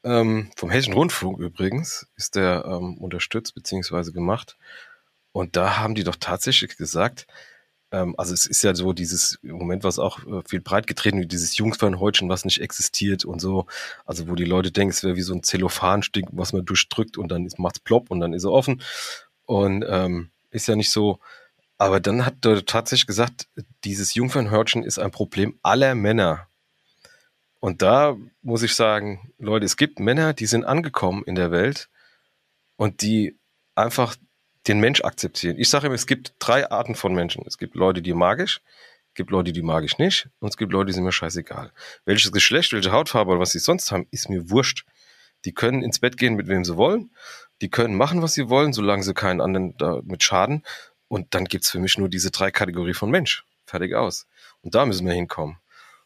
ähm, vom Hessischen Rundfunk übrigens, ist der ähm, unterstützt beziehungsweise gemacht. Und da haben die doch tatsächlich gesagt, ähm, also es ist ja so dieses Moment, was auch äh, viel breit getreten wie dieses Jungfernhäutchen, was nicht existiert und so. Also wo die Leute denken, es wäre wie so ein Zellophanstück, was man durchdrückt und dann macht es plopp und dann ist er offen. Und ähm, ist ja nicht so. Aber dann hat er tatsächlich gesagt, dieses Jungfernhörtchen ist ein Problem aller Männer. Und da muss ich sagen, Leute, es gibt Männer, die sind angekommen in der Welt und die einfach den Mensch akzeptieren. Ich sage immer, es gibt drei Arten von Menschen. Es gibt Leute, die magisch, es gibt Leute, die magisch nicht und es gibt Leute, die sind mir scheißegal. Welches Geschlecht, welche Hautfarbe oder was sie sonst haben, ist mir wurscht. Die können ins Bett gehen, mit wem sie wollen. Die können machen, was sie wollen, solange sie keinen anderen damit schaden. Und dann gibt's für mich nur diese drei Kategorien von Mensch. Fertig aus. Und da müssen wir hinkommen.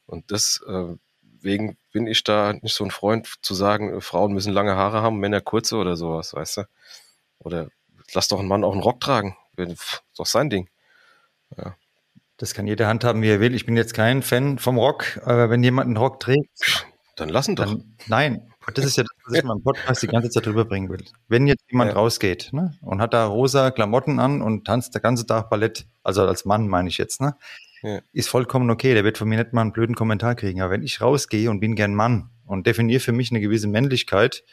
Und deswegen äh, bin ich da nicht so ein Freund zu sagen, Frauen müssen lange Haare haben, Männer kurze oder sowas, weißt du? Oder lass doch einen Mann auch einen Rock tragen. Das ist doch sein Ding. Ja. Das kann jeder handhaben, wie er will. Ich bin jetzt kein Fan vom Rock, aber wenn jemand einen Rock trägt. Dann lassen doch. Dann, nein, das ist ja das, was ich meinem Podcast die ganze Zeit drüber bringen will. Wenn jetzt jemand ja. rausgeht ne, und hat da rosa Klamotten an und tanzt den ganzen Tag Ballett, also als Mann meine ich jetzt, ne, ja. ist vollkommen okay. Der wird von mir nicht mal einen blöden Kommentar kriegen. Aber wenn ich rausgehe und bin gern Mann und definiere für mich eine gewisse Männlichkeit,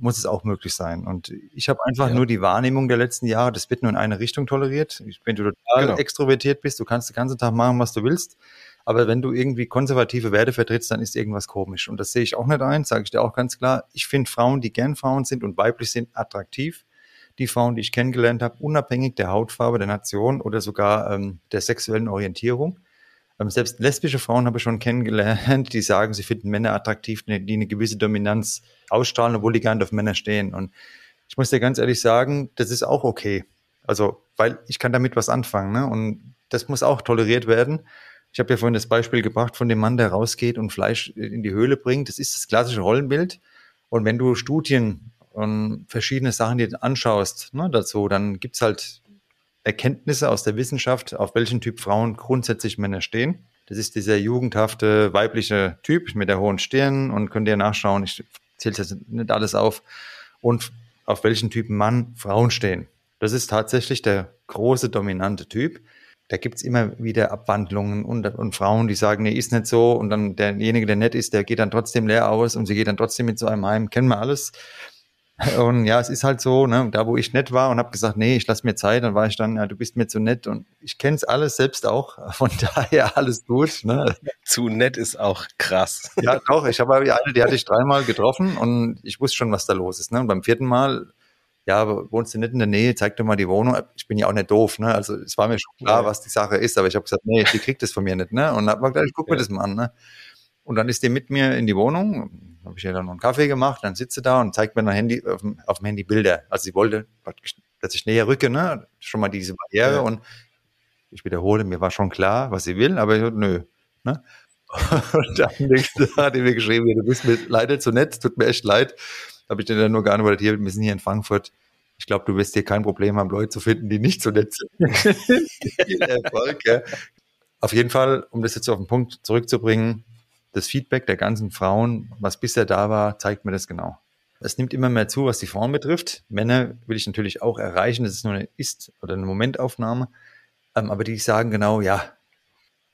muss es auch möglich sein. Und ich habe einfach ja. nur die Wahrnehmung der letzten Jahre, das wird nur in eine Richtung toleriert. Wenn du total genau. extrovertiert bist, du kannst den ganzen Tag machen, was du willst. Aber wenn du irgendwie konservative Werte vertrittst, dann ist irgendwas komisch. Und das sehe ich auch nicht ein, sage ich dir auch ganz klar. Ich finde Frauen, die gern Frauen sind und weiblich sind, attraktiv. Die Frauen, die ich kennengelernt habe, unabhängig der Hautfarbe, der Nation oder sogar ähm, der sexuellen Orientierung. Ähm, selbst lesbische Frauen habe ich schon kennengelernt, die sagen, sie finden Männer attraktiv, die eine gewisse Dominanz ausstrahlen, obwohl die gar nicht auf Männer stehen. Und ich muss dir ganz ehrlich sagen, das ist auch okay. Also, weil ich kann damit was anfangen. Ne? Und das muss auch toleriert werden. Ich habe ja vorhin das Beispiel gebracht von dem Mann, der rausgeht und Fleisch in die Höhle bringt. Das ist das klassische Rollenbild. Und wenn du Studien und verschiedene Sachen dir anschaust ne, dazu, dann gibt's halt Erkenntnisse aus der Wissenschaft, auf welchen Typ Frauen grundsätzlich Männer stehen. Das ist dieser jugendhafte weibliche Typ mit der hohen Stirn und könnt ihr nachschauen. Ich zähle jetzt nicht alles auf. Und auf welchen Typen Mann Frauen stehen. Das ist tatsächlich der große dominante Typ. Da gibt's immer wieder Abwandlungen und, und Frauen, die sagen, nee, ist nicht so. Und dann derjenige, der nett ist, der geht dann trotzdem leer aus und sie geht dann trotzdem mit so einem heim. Kennen wir alles. Und ja, es ist halt so, ne, da wo ich nett war und habe gesagt, nee, ich lass mir Zeit, dann war ich dann, ja, du bist mir zu nett und ich kenne es alles selbst auch, von daher alles gut. Ne. Zu nett ist auch krass. Ja, doch, ich habe eine, die hatte ich dreimal getroffen und ich wusste schon, was da los ist. Ne. Und beim vierten Mal, ja, wohnst du nicht in der Nähe, zeig dir mal die Wohnung. Ich bin ja auch nicht doof, ne? Also es war mir schon klar, ja. was die Sache ist, aber ich habe gesagt, nee, die kriegt das von mir nicht, ne? Und hab gesagt, ich guck mir das mal an, ne? Und dann ist die mit mir in die Wohnung, habe ich ihr dann noch einen Kaffee gemacht, dann sitze da und zeigt mir ein Handy, auf dem, auf dem Handy Bilder. Also sie wollte, dass ich näher rücke, ne? Schon mal diese Barriere ja. und ich wiederhole, mir war schon klar, was sie will, aber ich, nö. Ne? Und dann hat die mir geschrieben, du bist mir leider zu nett, tut mir echt leid. Habe ich dir dann nur geantwortet, hier, wir sind hier in Frankfurt. Ich glaube, du wirst hier kein Problem haben, Leute zu finden, die nicht so nett sind. Erfolg, ja. Auf jeden Fall, um das jetzt auf den Punkt zurückzubringen, das Feedback der ganzen Frauen, was bisher da war, zeigt mir das genau. Es nimmt immer mehr zu, was die Frauen betrifft. Männer will ich natürlich auch erreichen. Das ist nur eine Ist- oder eine Momentaufnahme. Ähm, aber die sagen genau, ja,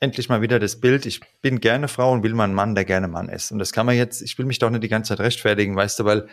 endlich mal wieder das Bild. Ich bin gerne Frau und will mal einen Mann, der gerne Mann ist. Und das kann man jetzt, ich will mich doch nicht die ganze Zeit rechtfertigen, weißt du, weil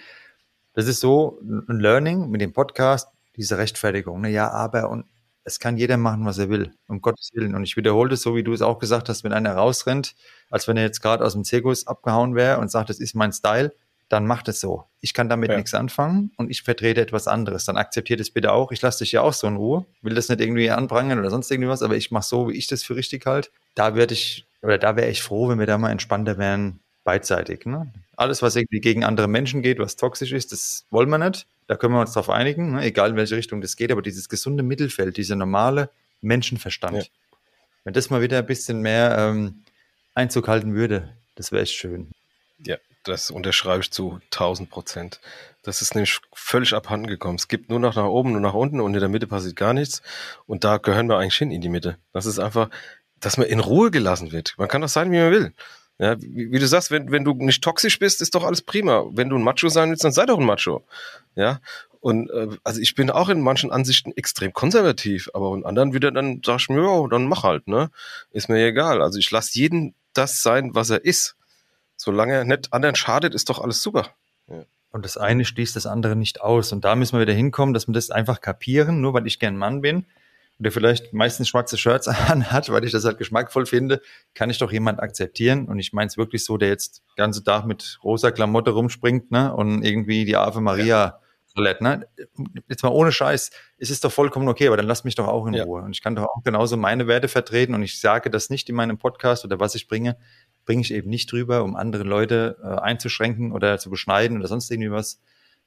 das ist so ein Learning mit dem Podcast, diese Rechtfertigung. Ne? Ja, aber und es kann jeder machen, was er will, um Gottes Willen. Und ich wiederhole das so, wie du es auch gesagt hast, wenn einer rausrennt, als wenn er jetzt gerade aus dem Zirkus abgehauen wäre und sagt, das ist mein Style, dann macht es so. Ich kann damit ja. nichts anfangen und ich vertrete etwas anderes. Dann akzeptiert es bitte auch. Ich lasse dich ja auch so in Ruhe, will das nicht irgendwie anprangern oder sonst irgendwie was, aber ich mache so, wie ich das für richtig halte. Da werde ich, oder da wäre ich froh, wenn wir da mal entspannter wären, beidseitig. Ne? Alles, was irgendwie gegen andere Menschen geht, was toxisch ist, das wollen wir nicht. Da können wir uns darauf einigen, ne? egal in welche Richtung das geht, aber dieses gesunde Mittelfeld, dieser normale Menschenverstand, ja. wenn das mal wieder ein bisschen mehr ähm, Einzug halten würde, das wäre echt schön. Ja, das unterschreibe ich zu 1000 Prozent. Das ist nämlich völlig abhanden gekommen. Es gibt nur noch nach oben, nur nach unten und in der Mitte passiert gar nichts. Und da gehören wir eigentlich hin in die Mitte. Das ist einfach, dass man in Ruhe gelassen wird. Man kann doch sein, wie man will. Ja, wie, wie, du sagst, wenn, wenn du nicht toxisch bist, ist doch alles prima. Wenn du ein Macho sein willst, dann sei doch ein Macho. Ja. Und äh, also ich bin auch in manchen Ansichten extrem konservativ, aber in anderen wieder dann sag ich mir, ja, dann mach halt, ne? Ist mir egal. Also ich lasse jeden das sein, was er ist. Solange er nicht anderen schadet, ist doch alles super. Ja. Und das eine schließt das andere nicht aus. Und da müssen wir wieder hinkommen, dass wir das einfach kapieren, nur weil ich gern Mann bin der vielleicht meistens schwarze Shirts anhat, weil ich das halt geschmackvoll finde, kann ich doch jemand akzeptieren. Und ich meine es wirklich so, der jetzt den ganzen Tag mit rosa Klamotte rumspringt ne, und irgendwie die Ave Maria ja. Roulette, ne? Jetzt mal ohne Scheiß, es ist doch vollkommen okay, aber dann lass mich doch auch in ja. Ruhe. Und ich kann doch auch genauso meine Werte vertreten und ich sage das nicht in meinem Podcast oder was ich bringe, bringe ich eben nicht drüber, um andere Leute äh, einzuschränken oder zu beschneiden oder sonst irgendwie was,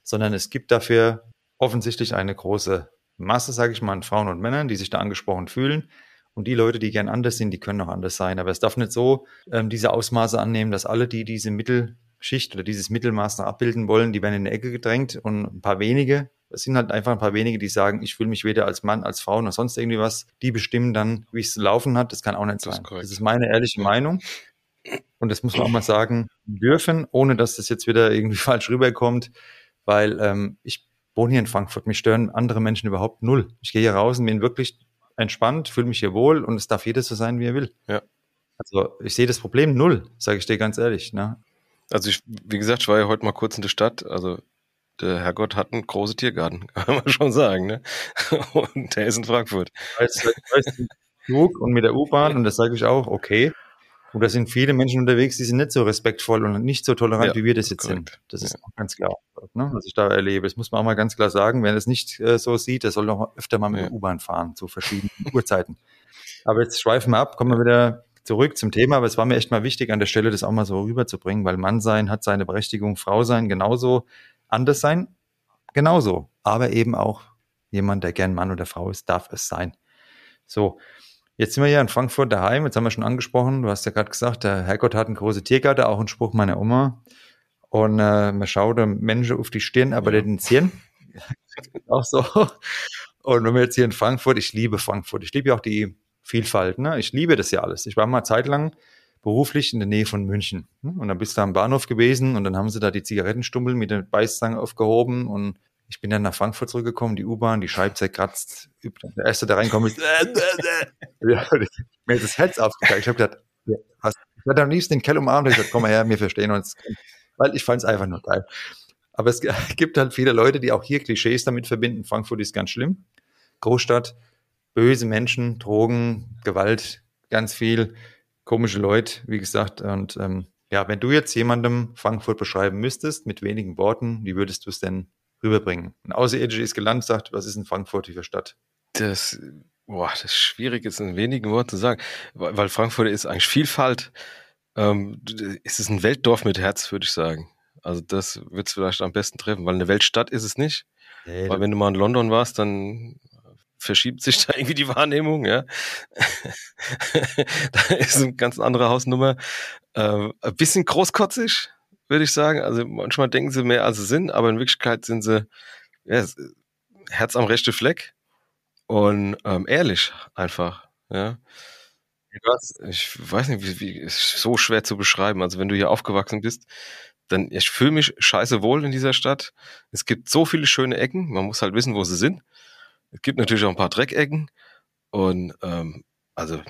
sondern es gibt dafür offensichtlich eine große Masse, sage ich mal, an Frauen und Männern, die sich da angesprochen fühlen. Und die Leute, die gern anders sind, die können auch anders sein. Aber es darf nicht so ähm, diese Ausmaße annehmen, dass alle, die diese Mittelschicht oder dieses Mittelmaß noch abbilden wollen, die werden in die Ecke gedrängt und ein paar wenige, es sind halt einfach ein paar wenige, die sagen, ich fühle mich weder als Mann, als Frau noch sonst irgendwie was. Die bestimmen dann, wie es zu laufen hat. Das kann auch nicht sein. Das, das ist meine ehrliche Meinung. Und das muss man auch mal sagen dürfen, ohne dass das jetzt wieder irgendwie falsch rüberkommt, weil ähm, ich wohne hier in Frankfurt, mich stören andere Menschen überhaupt null. Ich gehe hier raus und bin wirklich entspannt, fühle mich hier wohl und es darf jeder so sein, wie er will. Ja. Also ich sehe das Problem null, sage ich dir ganz ehrlich. Ne? Also ich, wie gesagt, ich war ja heute mal kurz in der Stadt. Also der Herrgott hat einen großen Tiergarten, kann man schon sagen. Ne? Und der ist in Frankfurt. Als, als Flug und mit der U-Bahn und das sage ich auch, okay. Und da sind viele Menschen unterwegs, die sind nicht so respektvoll und nicht so tolerant, ja, wie wir das jetzt korrekt. sind. Das ist ja. ganz klar, ne, was ich da erlebe. Das muss man auch mal ganz klar sagen. Wer das nicht äh, so sieht, der soll noch öfter mal mit ja. der U-Bahn fahren, zu verschiedenen Uhrzeiten. Aber jetzt schweifen wir ab, kommen wir wieder zurück zum Thema. Aber es war mir echt mal wichtig, an der Stelle das auch mal so rüberzubringen, weil Mann sein hat seine Berechtigung, Frau sein genauso, anders sein genauso. Aber eben auch jemand, der gern Mann oder Frau ist, darf es sein. So, Jetzt sind wir ja in Frankfurt daheim, jetzt haben wir schon angesprochen, du hast ja gerade gesagt, der Herrgott hat eine große Tiergarten, auch ein Spruch meiner Oma. Und äh, man schaut dem Menschen auf die Stirn, aber ja. den Zirn. auch so. Und wenn wir jetzt hier in Frankfurt, ich liebe Frankfurt, ich liebe ja auch die Vielfalt. Ne? Ich liebe das ja alles. Ich war mal zeitlang beruflich in der Nähe von München. Ne? Und dann bist du am Bahnhof gewesen und dann haben sie da die Zigarettenstummel mit der Beißzange aufgehoben und ich bin dann nach Frankfurt zurückgekommen, die U-Bahn, die Scheibe zerkratzt. Der erste, der reinkommt, ist, ja, mir ist das Herz aufgegangen. Ich habe gedacht, was? Ich hatte am liebsten den Kell umarmt und gesagt, komm mal her, wir verstehen uns. Weil ich fand es einfach nur geil. Aber es gibt halt viele Leute, die auch hier Klischees damit verbinden. Frankfurt ist ganz schlimm. Großstadt, böse Menschen, Drogen, Gewalt, ganz viel, komische Leute, wie gesagt. Und ähm, ja, wenn du jetzt jemandem Frankfurt beschreiben müsstest, mit wenigen Worten, wie würdest du es denn rüberbringen? Ein Außerirdischer ist gelandet, sagt, was ist in Frankfurt für Stadt? Das, boah, das ist schwierig, jetzt in wenigen Worten zu sagen, weil Frankfurt ist eigentlich Vielfalt. Ähm, es ist ein Weltdorf mit Herz, würde ich sagen. Also das wird es vielleicht am besten treffen, weil eine Weltstadt ist es nicht. Nee, weil wenn du mal in London warst, dann verschiebt sich da irgendwie die Wahrnehmung, ja. da ist eine ganz andere Hausnummer. Äh, ein bisschen großkotzig, würde ich sagen. Also manchmal denken sie mehr, als sie sind, aber in Wirklichkeit sind sie ja, Herz am rechten Fleck und ähm, ehrlich einfach, ja. Ich weiß nicht, wie, wie ist so schwer zu beschreiben. Also wenn du hier aufgewachsen bist, dann ich fühle mich scheiße wohl in dieser Stadt. Es gibt so viele schöne Ecken, man muss halt wissen, wo sie sind. Es gibt natürlich auch ein paar Dreckecken und ähm, also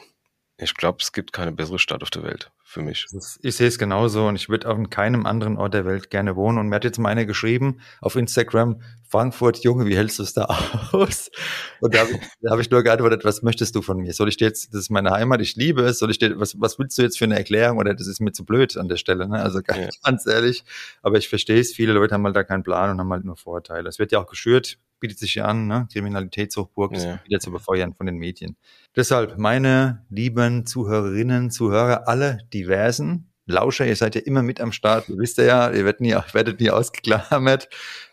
ich glaube, es gibt keine bessere Stadt auf der Welt für mich. Ich sehe es genauso und ich würde auch in keinem anderen Ort der Welt gerne wohnen. Und mir hat jetzt mal einer geschrieben auf Instagram, Frankfurt, Junge, wie hältst du es da aus? Und da habe ich, hab ich nur geantwortet, was möchtest du von mir? Soll ich dir jetzt, das ist meine Heimat, ich liebe es, soll ich dir, was, was willst du jetzt für eine Erklärung? Oder das ist mir zu blöd an der Stelle, ne? Also ganz, ja. ganz ehrlich. Aber ich verstehe es, viele Leute haben halt da keinen Plan und haben halt nur Vorteile. Es wird ja auch geschürt, bietet sich ja an, ne? Kriminalitätshochburg ja. wieder zu befeuern von den Medien. Deshalb, meine lieben Zuhörerinnen, Zuhörer, alle diversen Lauscher, ihr seid ja immer mit am Start, ihr wisst ja, ihr werdet nie, werdet nie ausgeklammert,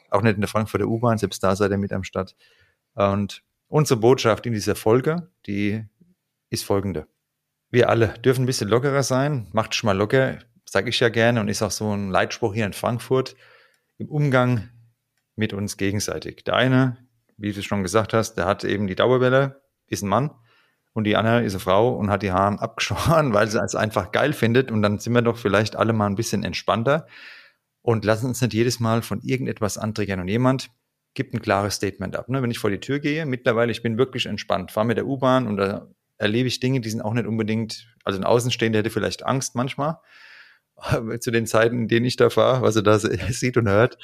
auch nicht in der Frankfurter U-Bahn, selbst da seid ihr mit am Start. Und unsere Botschaft in dieser Folge, die ist folgende. Wir alle dürfen ein bisschen lockerer sein, macht schon mal locker, sage ich ja gerne. Und ist auch so ein Leitspruch hier in Frankfurt. Im Umgang mit uns gegenseitig. Der eine, wie du schon gesagt hast, der hat eben die Dauerwelle, ist ein Mann und die andere ist eine Frau und hat die Haare abgeschoren, weil sie es einfach geil findet und dann sind wir doch vielleicht alle mal ein bisschen entspannter und lassen uns nicht jedes Mal von irgendetwas antriggern und jemand gibt ein klares Statement ab. Ne? Wenn ich vor die Tür gehe, mittlerweile, ich bin wirklich entspannt, fahre mit der U-Bahn und da erlebe ich Dinge, die sind auch nicht unbedingt, also ein Außenstehender hätte vielleicht Angst manchmal, zu den Zeiten, in denen ich da fahre, was er da sieht und hört.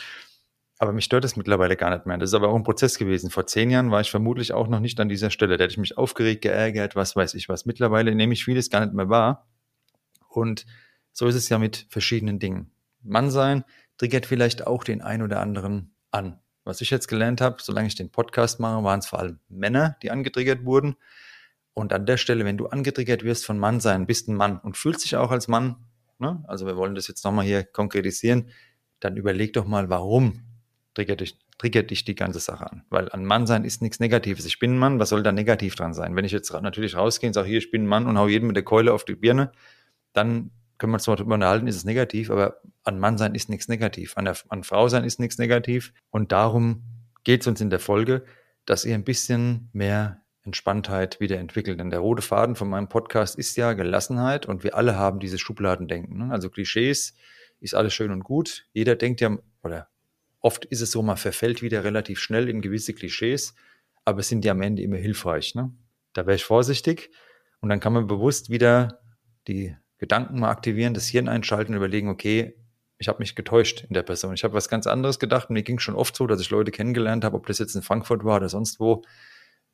Aber mich stört es mittlerweile gar nicht mehr. Das ist aber auch ein Prozess gewesen. Vor zehn Jahren war ich vermutlich auch noch nicht an dieser Stelle. Da hätte ich mich aufgeregt, geärgert, was weiß ich was. Mittlerweile nehme ich vieles gar nicht mehr wahr. Und so ist es ja mit verschiedenen Dingen. Mann sein triggert vielleicht auch den einen oder anderen an. Was ich jetzt gelernt habe, solange ich den Podcast mache, waren es vor allem Männer, die angetriggert wurden. Und an der Stelle, wenn du angetriggert wirst von Mann sein, bist ein Mann und fühlst dich auch als Mann, ne? also wir wollen das jetzt nochmal hier konkretisieren, dann überleg doch mal, warum triggert dich, triggert dich die ganze Sache an. Weil ein Mann sein ist nichts Negatives. Ich bin ein Mann, was soll da negativ dran sein? Wenn ich jetzt natürlich rausgehe und sage, hier, ich bin ein Mann und hau jedem mit der Keule auf die Birne, dann können wir uns mal drüber unterhalten, ist es negativ, aber an Mann sein ist nichts negativ. An, der, an Frau sein ist nichts negativ. Und darum geht es uns in der Folge, dass ihr ein bisschen mehr Entspanntheit wieder entwickelt. Denn der rote Faden von meinem Podcast ist ja Gelassenheit und wir alle haben dieses Schubladendenken. Ne? Also Klischees ist alles schön und gut. Jeder denkt ja, oder Oft ist es so, man verfällt wieder relativ schnell in gewisse Klischees, aber es sind die am Ende immer hilfreich. Ne? Da wäre ich vorsichtig und dann kann man bewusst wieder die Gedanken mal aktivieren, das Hirn einschalten und überlegen, okay, ich habe mich getäuscht in der Person. Ich habe was ganz anderes gedacht mir ging schon oft so, dass ich Leute kennengelernt habe, ob das jetzt in Frankfurt war oder sonst wo.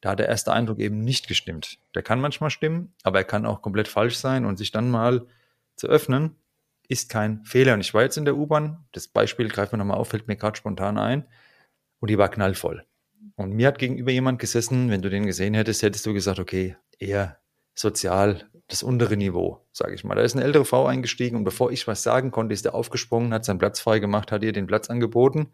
Da hat der erste Eindruck eben nicht gestimmt. Der kann manchmal stimmen, aber er kann auch komplett falsch sein und sich dann mal zu öffnen ist kein Fehler. Und ich war jetzt in der U-Bahn, das Beispiel greifen wir nochmal auf, fällt mir gerade spontan ein, und die war knallvoll. Und mir hat gegenüber jemand gesessen, wenn du den gesehen hättest, hättest du gesagt, okay, eher sozial das untere Niveau, sage ich mal. Da ist eine ältere Frau eingestiegen und bevor ich was sagen konnte, ist er aufgesprungen, hat seinen Platz frei gemacht, hat ihr den Platz angeboten.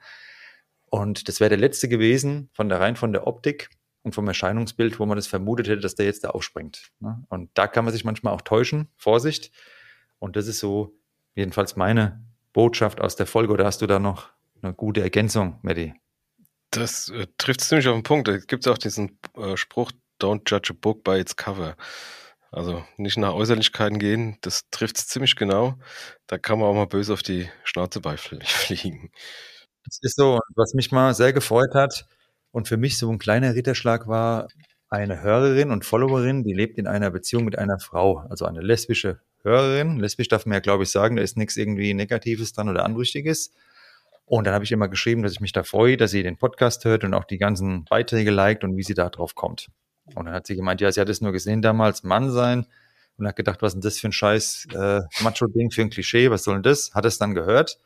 Und das wäre der letzte gewesen, von der rein von der Optik und vom Erscheinungsbild, wo man das vermutet hätte, dass der jetzt da aufspringt. Ne? Und da kann man sich manchmal auch täuschen. Vorsicht. Und das ist so jedenfalls meine Botschaft aus der Folge. Oder hast du da noch eine gute Ergänzung, Medi? Das äh, trifft ziemlich auf den Punkt. Es gibt auch diesen äh, Spruch, don't judge a book by its cover. Also nicht nach Äußerlichkeiten gehen, das trifft es ziemlich genau. Da kann man auch mal böse auf die Schnauze beifliegen. Das ist so. was mich mal sehr gefreut hat und für mich so ein kleiner Ritterschlag war, eine Hörerin und Followerin, die lebt in einer Beziehung mit einer Frau, also eine lesbische Hörerin. Lesbisch darf man ja, glaube ich, sagen, da ist nichts irgendwie Negatives dran oder Anrüchtiges. Und dann habe ich immer geschrieben, dass ich mich da freue, dass sie den Podcast hört und auch die ganzen Beiträge liked und wie sie da drauf kommt. Und dann hat sie gemeint, ja, sie hat es nur gesehen damals, Mann sein. Und hat gedacht, was ist denn das für ein scheiß äh, Macho-Ding, für ein Klischee, was soll denn das? Hat es dann gehört,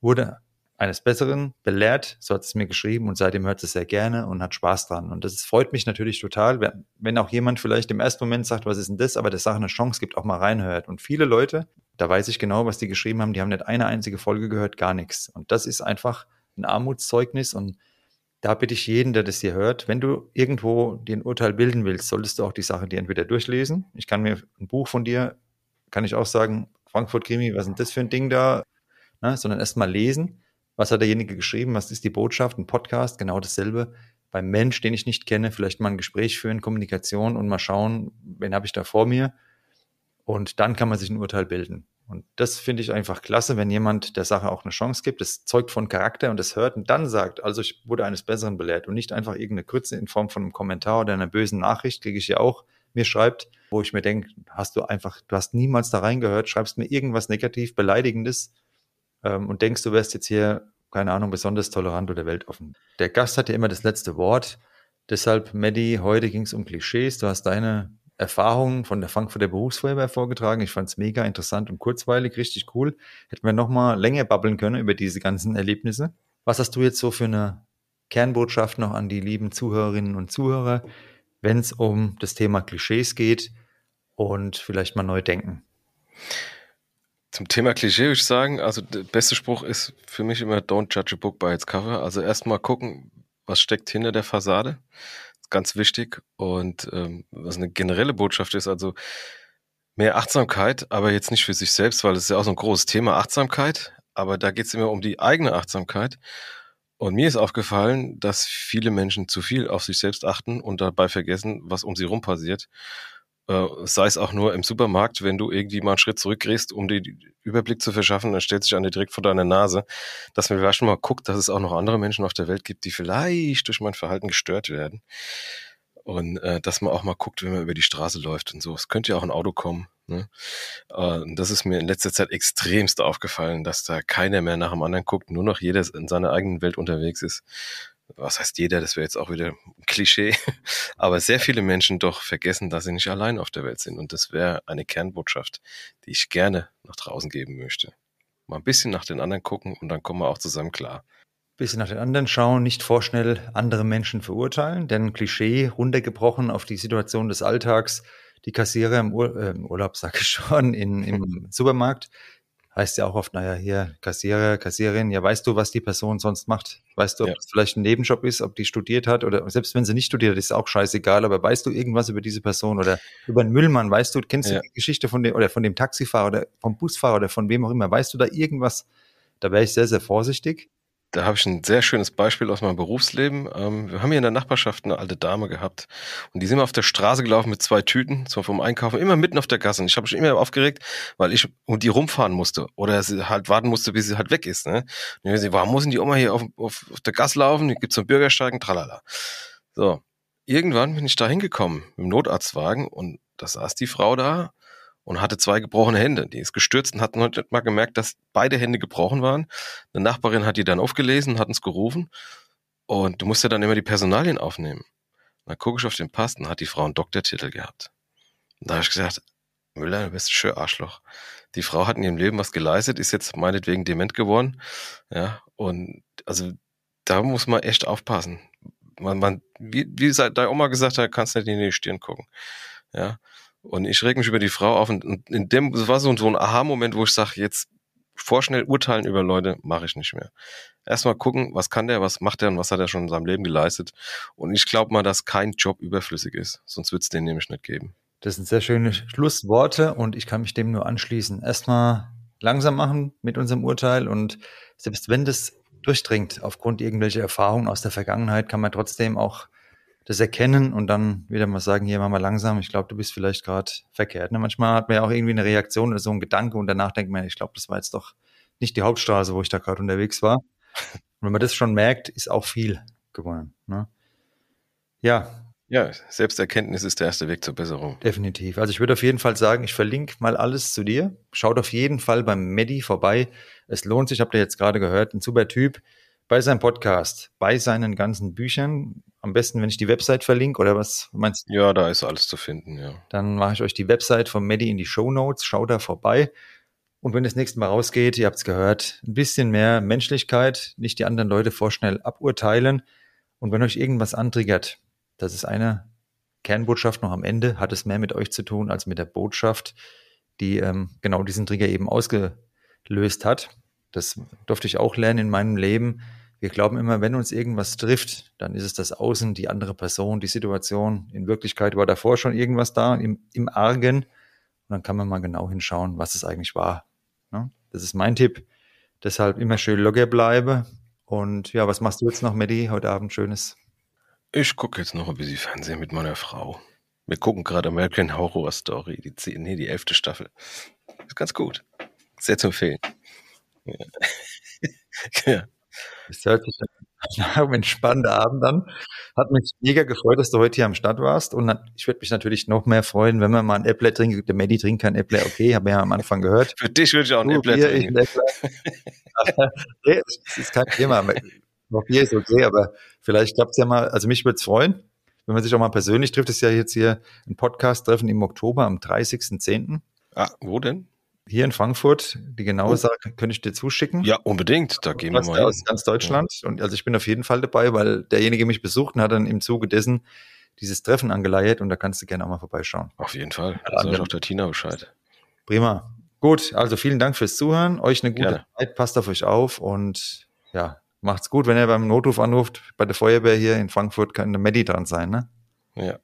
wurde eines Besseren belehrt, so hat es mir geschrieben und seitdem hört es sehr gerne und hat Spaß dran. Und das freut mich natürlich total, wenn, auch jemand vielleicht im ersten Moment sagt, was ist denn das, aber der Sache eine Chance gibt, auch mal reinhört. Und viele Leute, da weiß ich genau, was die geschrieben haben, die haben nicht eine einzige Folge gehört, gar nichts. Und das ist einfach ein Armutszeugnis und da bitte ich jeden, der das hier hört, wenn du irgendwo den Urteil bilden willst, solltest du auch die Sache dir entweder durchlesen. Ich kann mir ein Buch von dir, kann ich auch sagen, Frankfurt Krimi, was ist denn das für ein Ding da? Ne, sondern erst mal lesen was hat derjenige geschrieben? Was ist die Botschaft? Ein Podcast, genau dasselbe. Beim Mensch, den ich nicht kenne, vielleicht mal ein Gespräch führen, Kommunikation und mal schauen, wen habe ich da vor mir? Und dann kann man sich ein Urteil bilden. Und das finde ich einfach klasse, wenn jemand der Sache auch eine Chance gibt. Das zeugt von Charakter und das hört und dann sagt, also ich wurde eines Besseren belehrt und nicht einfach irgendeine Krütze in Form von einem Kommentar oder einer bösen Nachricht, kriege ich ja auch, mir schreibt, wo ich mir denke, hast du einfach, du hast niemals da reingehört, schreibst mir irgendwas negativ, beleidigendes ähm, und denkst, du wärst jetzt hier, keine Ahnung, besonders tolerant oder weltoffen. Der Gast hat ja immer das letzte Wort. Deshalb, Maddie, heute ging es um Klischees. Du hast deine Erfahrungen von der Frankfurter Berufsfeuerwehr vorgetragen. Ich fand es mega interessant und kurzweilig, richtig cool. Hätten wir noch mal länger babbeln können über diese ganzen Erlebnisse. Was hast du jetzt so für eine Kernbotschaft noch an die lieben Zuhörerinnen und Zuhörer, wenn es um das Thema Klischees geht und vielleicht mal neu denken? Zum Thema Klischee würde ich sagen, also der beste Spruch ist für mich immer Don't judge a book by its cover. Also erstmal gucken, was steckt hinter der Fassade. Ganz wichtig. Und ähm, was eine generelle Botschaft ist, also mehr Achtsamkeit, aber jetzt nicht für sich selbst, weil es ist ja auch so ein großes Thema Achtsamkeit. Aber da geht es immer um die eigene Achtsamkeit. Und mir ist aufgefallen, dass viele Menschen zu viel auf sich selbst achten und dabei vergessen, was um sie rum passiert äh, sei es auch nur im Supermarkt, wenn du irgendwie mal einen Schritt zurückgehst, um den Überblick zu verschaffen, dann stellt sich einer direkt vor deiner Nase, dass man vielleicht mal guckt, dass es auch noch andere Menschen auf der Welt gibt, die vielleicht durch mein Verhalten gestört werden. Und äh, dass man auch mal guckt, wenn man über die Straße läuft und so. Es könnte ja auch ein Auto kommen. Ne? Äh, das ist mir in letzter Zeit extremst aufgefallen, dass da keiner mehr nach dem anderen guckt, nur noch jeder in seiner eigenen Welt unterwegs ist was heißt jeder, das wäre jetzt auch wieder ein Klischee, aber sehr viele Menschen doch vergessen, dass sie nicht allein auf der Welt sind. Und das wäre eine Kernbotschaft, die ich gerne nach draußen geben möchte. Mal ein bisschen nach den anderen gucken und dann kommen wir auch zusammen klar. Bisschen nach den anderen schauen, nicht vorschnell andere Menschen verurteilen, denn Klischee runtergebrochen auf die Situation des Alltags, die Kassierer im, Ur äh, im Urlaub, sag ich schon, in, im Supermarkt, heißt ja auch oft, naja, hier Kassierer, Kassiererin, ja, weißt du, was die Person sonst macht? Weißt du, ob ja. das vielleicht ein Nebenjob ist, ob die studiert hat oder selbst wenn sie nicht studiert hat, ist auch scheißegal, aber weißt du irgendwas über diese Person oder über einen Müllmann, weißt du, kennst ja. du die Geschichte von dem oder von dem Taxifahrer oder vom Busfahrer oder von wem auch immer, weißt du da irgendwas? Da wäre ich sehr, sehr vorsichtig da habe ich ein sehr schönes Beispiel aus meinem Berufsleben. Ähm, wir haben hier in der Nachbarschaft eine alte Dame gehabt und die sind immer auf der Straße gelaufen mit zwei Tüten, so vom Einkaufen, immer mitten auf der Gasse. Und ich habe mich immer aufgeregt, weil ich um die rumfahren musste oder sie halt warten musste, bis sie halt weg ist. Ne? Und ich warum muss die Oma hier auf, auf, auf der Gasse laufen? Hier gibt's so einen Bürgersteig, tralala. So, irgendwann bin ich da hingekommen mit dem Notarztwagen und da saß die Frau da und hatte zwei gebrochene Hände. Die ist gestürzt und hat noch mal gemerkt, dass beide Hände gebrochen waren. Eine Nachbarin hat die dann aufgelesen, hat uns gerufen und du musst ja dann immer die Personalien aufnehmen. dann gucke ich auf den Pass und hat die Frau einen Doktortitel gehabt. Und da habe ich gesagt, Müller, du bist ein schön Arschloch. Die Frau hat in ihrem Leben was geleistet, ist jetzt meinetwegen dement geworden. Ja, und also da muss man echt aufpassen. Man, man, wie, wie deine Oma gesagt hat, kannst nicht in die Stirn gucken. Ja, und ich reg mich über die Frau auf und, und in dem, das war so, so ein Aha-Moment, wo ich sage, jetzt vorschnell urteilen über Leute mache ich nicht mehr. Erstmal gucken, was kann der, was macht der und was hat er schon in seinem Leben geleistet. Und ich glaube mal, dass kein Job überflüssig ist, sonst wird es den nämlich nicht geben. Das sind sehr schöne Schlussworte und ich kann mich dem nur anschließen. Erstmal langsam machen mit unserem Urteil und selbst wenn das durchdringt aufgrund irgendwelcher Erfahrungen aus der Vergangenheit, kann man trotzdem auch das erkennen und dann wieder mal sagen, hier mach mal langsam, ich glaube, du bist vielleicht gerade verkehrt. Ne? Manchmal hat man ja auch irgendwie eine Reaktion oder so einen Gedanke und danach denkt man, ich glaube, das war jetzt doch nicht die Hauptstraße, wo ich da gerade unterwegs war. Und wenn man das schon merkt, ist auch viel gewonnen. Ne? Ja. Ja, Selbsterkenntnis ist der erste Weg zur Besserung. Definitiv. Also ich würde auf jeden Fall sagen, ich verlinke mal alles zu dir. Schaut auf jeden Fall beim Medi vorbei. Es lohnt sich, habt ihr jetzt gerade gehört, ein super Typ bei seinem Podcast, bei seinen ganzen Büchern. Am besten, wenn ich die Website verlinke oder was meinst du? Ja, da ist alles zu finden, ja. Dann mache ich euch die Website von Medi in die Show Notes. Schaut da vorbei. Und wenn das nächste Mal rausgeht, ihr habt es gehört, ein bisschen mehr Menschlichkeit, nicht die anderen Leute vorschnell aburteilen. Und wenn euch irgendwas antriggert, das ist eine Kernbotschaft noch am Ende, hat es mehr mit euch zu tun als mit der Botschaft, die ähm, genau diesen Trigger eben ausgelöst hat. Das durfte ich auch lernen in meinem Leben. Wir glauben immer, wenn uns irgendwas trifft, dann ist es das Außen, die andere Person, die Situation. In Wirklichkeit war davor schon irgendwas da im, im Argen. Und dann kann man mal genau hinschauen, was es eigentlich war. Ne? Das ist mein Tipp. Deshalb immer schön locker bleibe. Und ja, was machst du jetzt noch, Medi, heute Abend Schönes? Ich gucke jetzt noch ein bisschen Fernsehen mit meiner Frau. Wir gucken gerade American Horror Story, die, nee, die elfte Staffel. Ist ganz gut. Sehr zu empfehlen. ja. Das hört sich nach einem entspannten Abend an. Hat mich mega gefreut, dass du heute hier am Start warst. Und ich würde mich natürlich noch mehr freuen, wenn wir mal ein Äppler trinken. Der Medi trinkt kein Äppler. Okay, habe ja am Anfang gehört. Für dich würde ich auch ein Äppler trinken. nee, das ist kein Thema. Noch Bier ist okay, aber vielleicht klappt es ja mal. Also mich würde es freuen, wenn man sich auch mal persönlich trifft. Das ist ja jetzt hier ein Podcast-Treffen im Oktober am 30.10. Ah, wo denn? Hier in Frankfurt. Die genaue oh. Sache könnte ich dir zuschicken. Ja, unbedingt. Da gehen wir mal aus ganz Deutschland. Ja. Und also ich bin auf jeden Fall dabei, weil derjenige mich besucht und hat dann im Zuge dessen dieses Treffen angeleiert und da kannst du gerne auch mal vorbeischauen. Auf jeden Fall. Da sag ich auch der Tina Bescheid. Prima. Gut, also vielen Dank fürs Zuhören. Euch eine gute gerne. Zeit. Passt auf euch auf und ja, macht's gut. Wenn ihr beim Notruf anruft, bei der Feuerwehr hier in Frankfurt kann eine Medi dran sein, ne? Ja.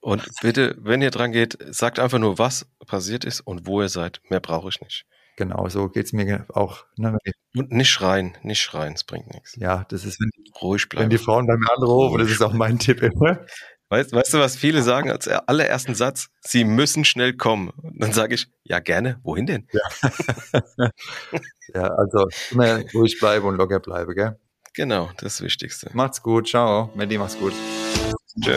Und bitte, wenn ihr dran geht, sagt einfach nur, was passiert ist und wo ihr seid. Mehr brauche ich nicht. Genau, so geht's mir auch. Ne? Und nicht schreien, nicht schreien, es bringt nichts. Ja, das ist, wenn, ruhig bleiben. Wenn die Frauen bei mir anrufen, das ist auch mein Tipp immer. Weißt, weißt du, was viele sagen als allerersten Satz? Sie müssen schnell kommen. Und dann sage ich, ja gerne, wohin denn? Ja, ja also immer ruhig bleiben und locker bleiben, gell? Genau, das, das Wichtigste. Macht's gut, ciao. Mandy, mach's gut. Tschö.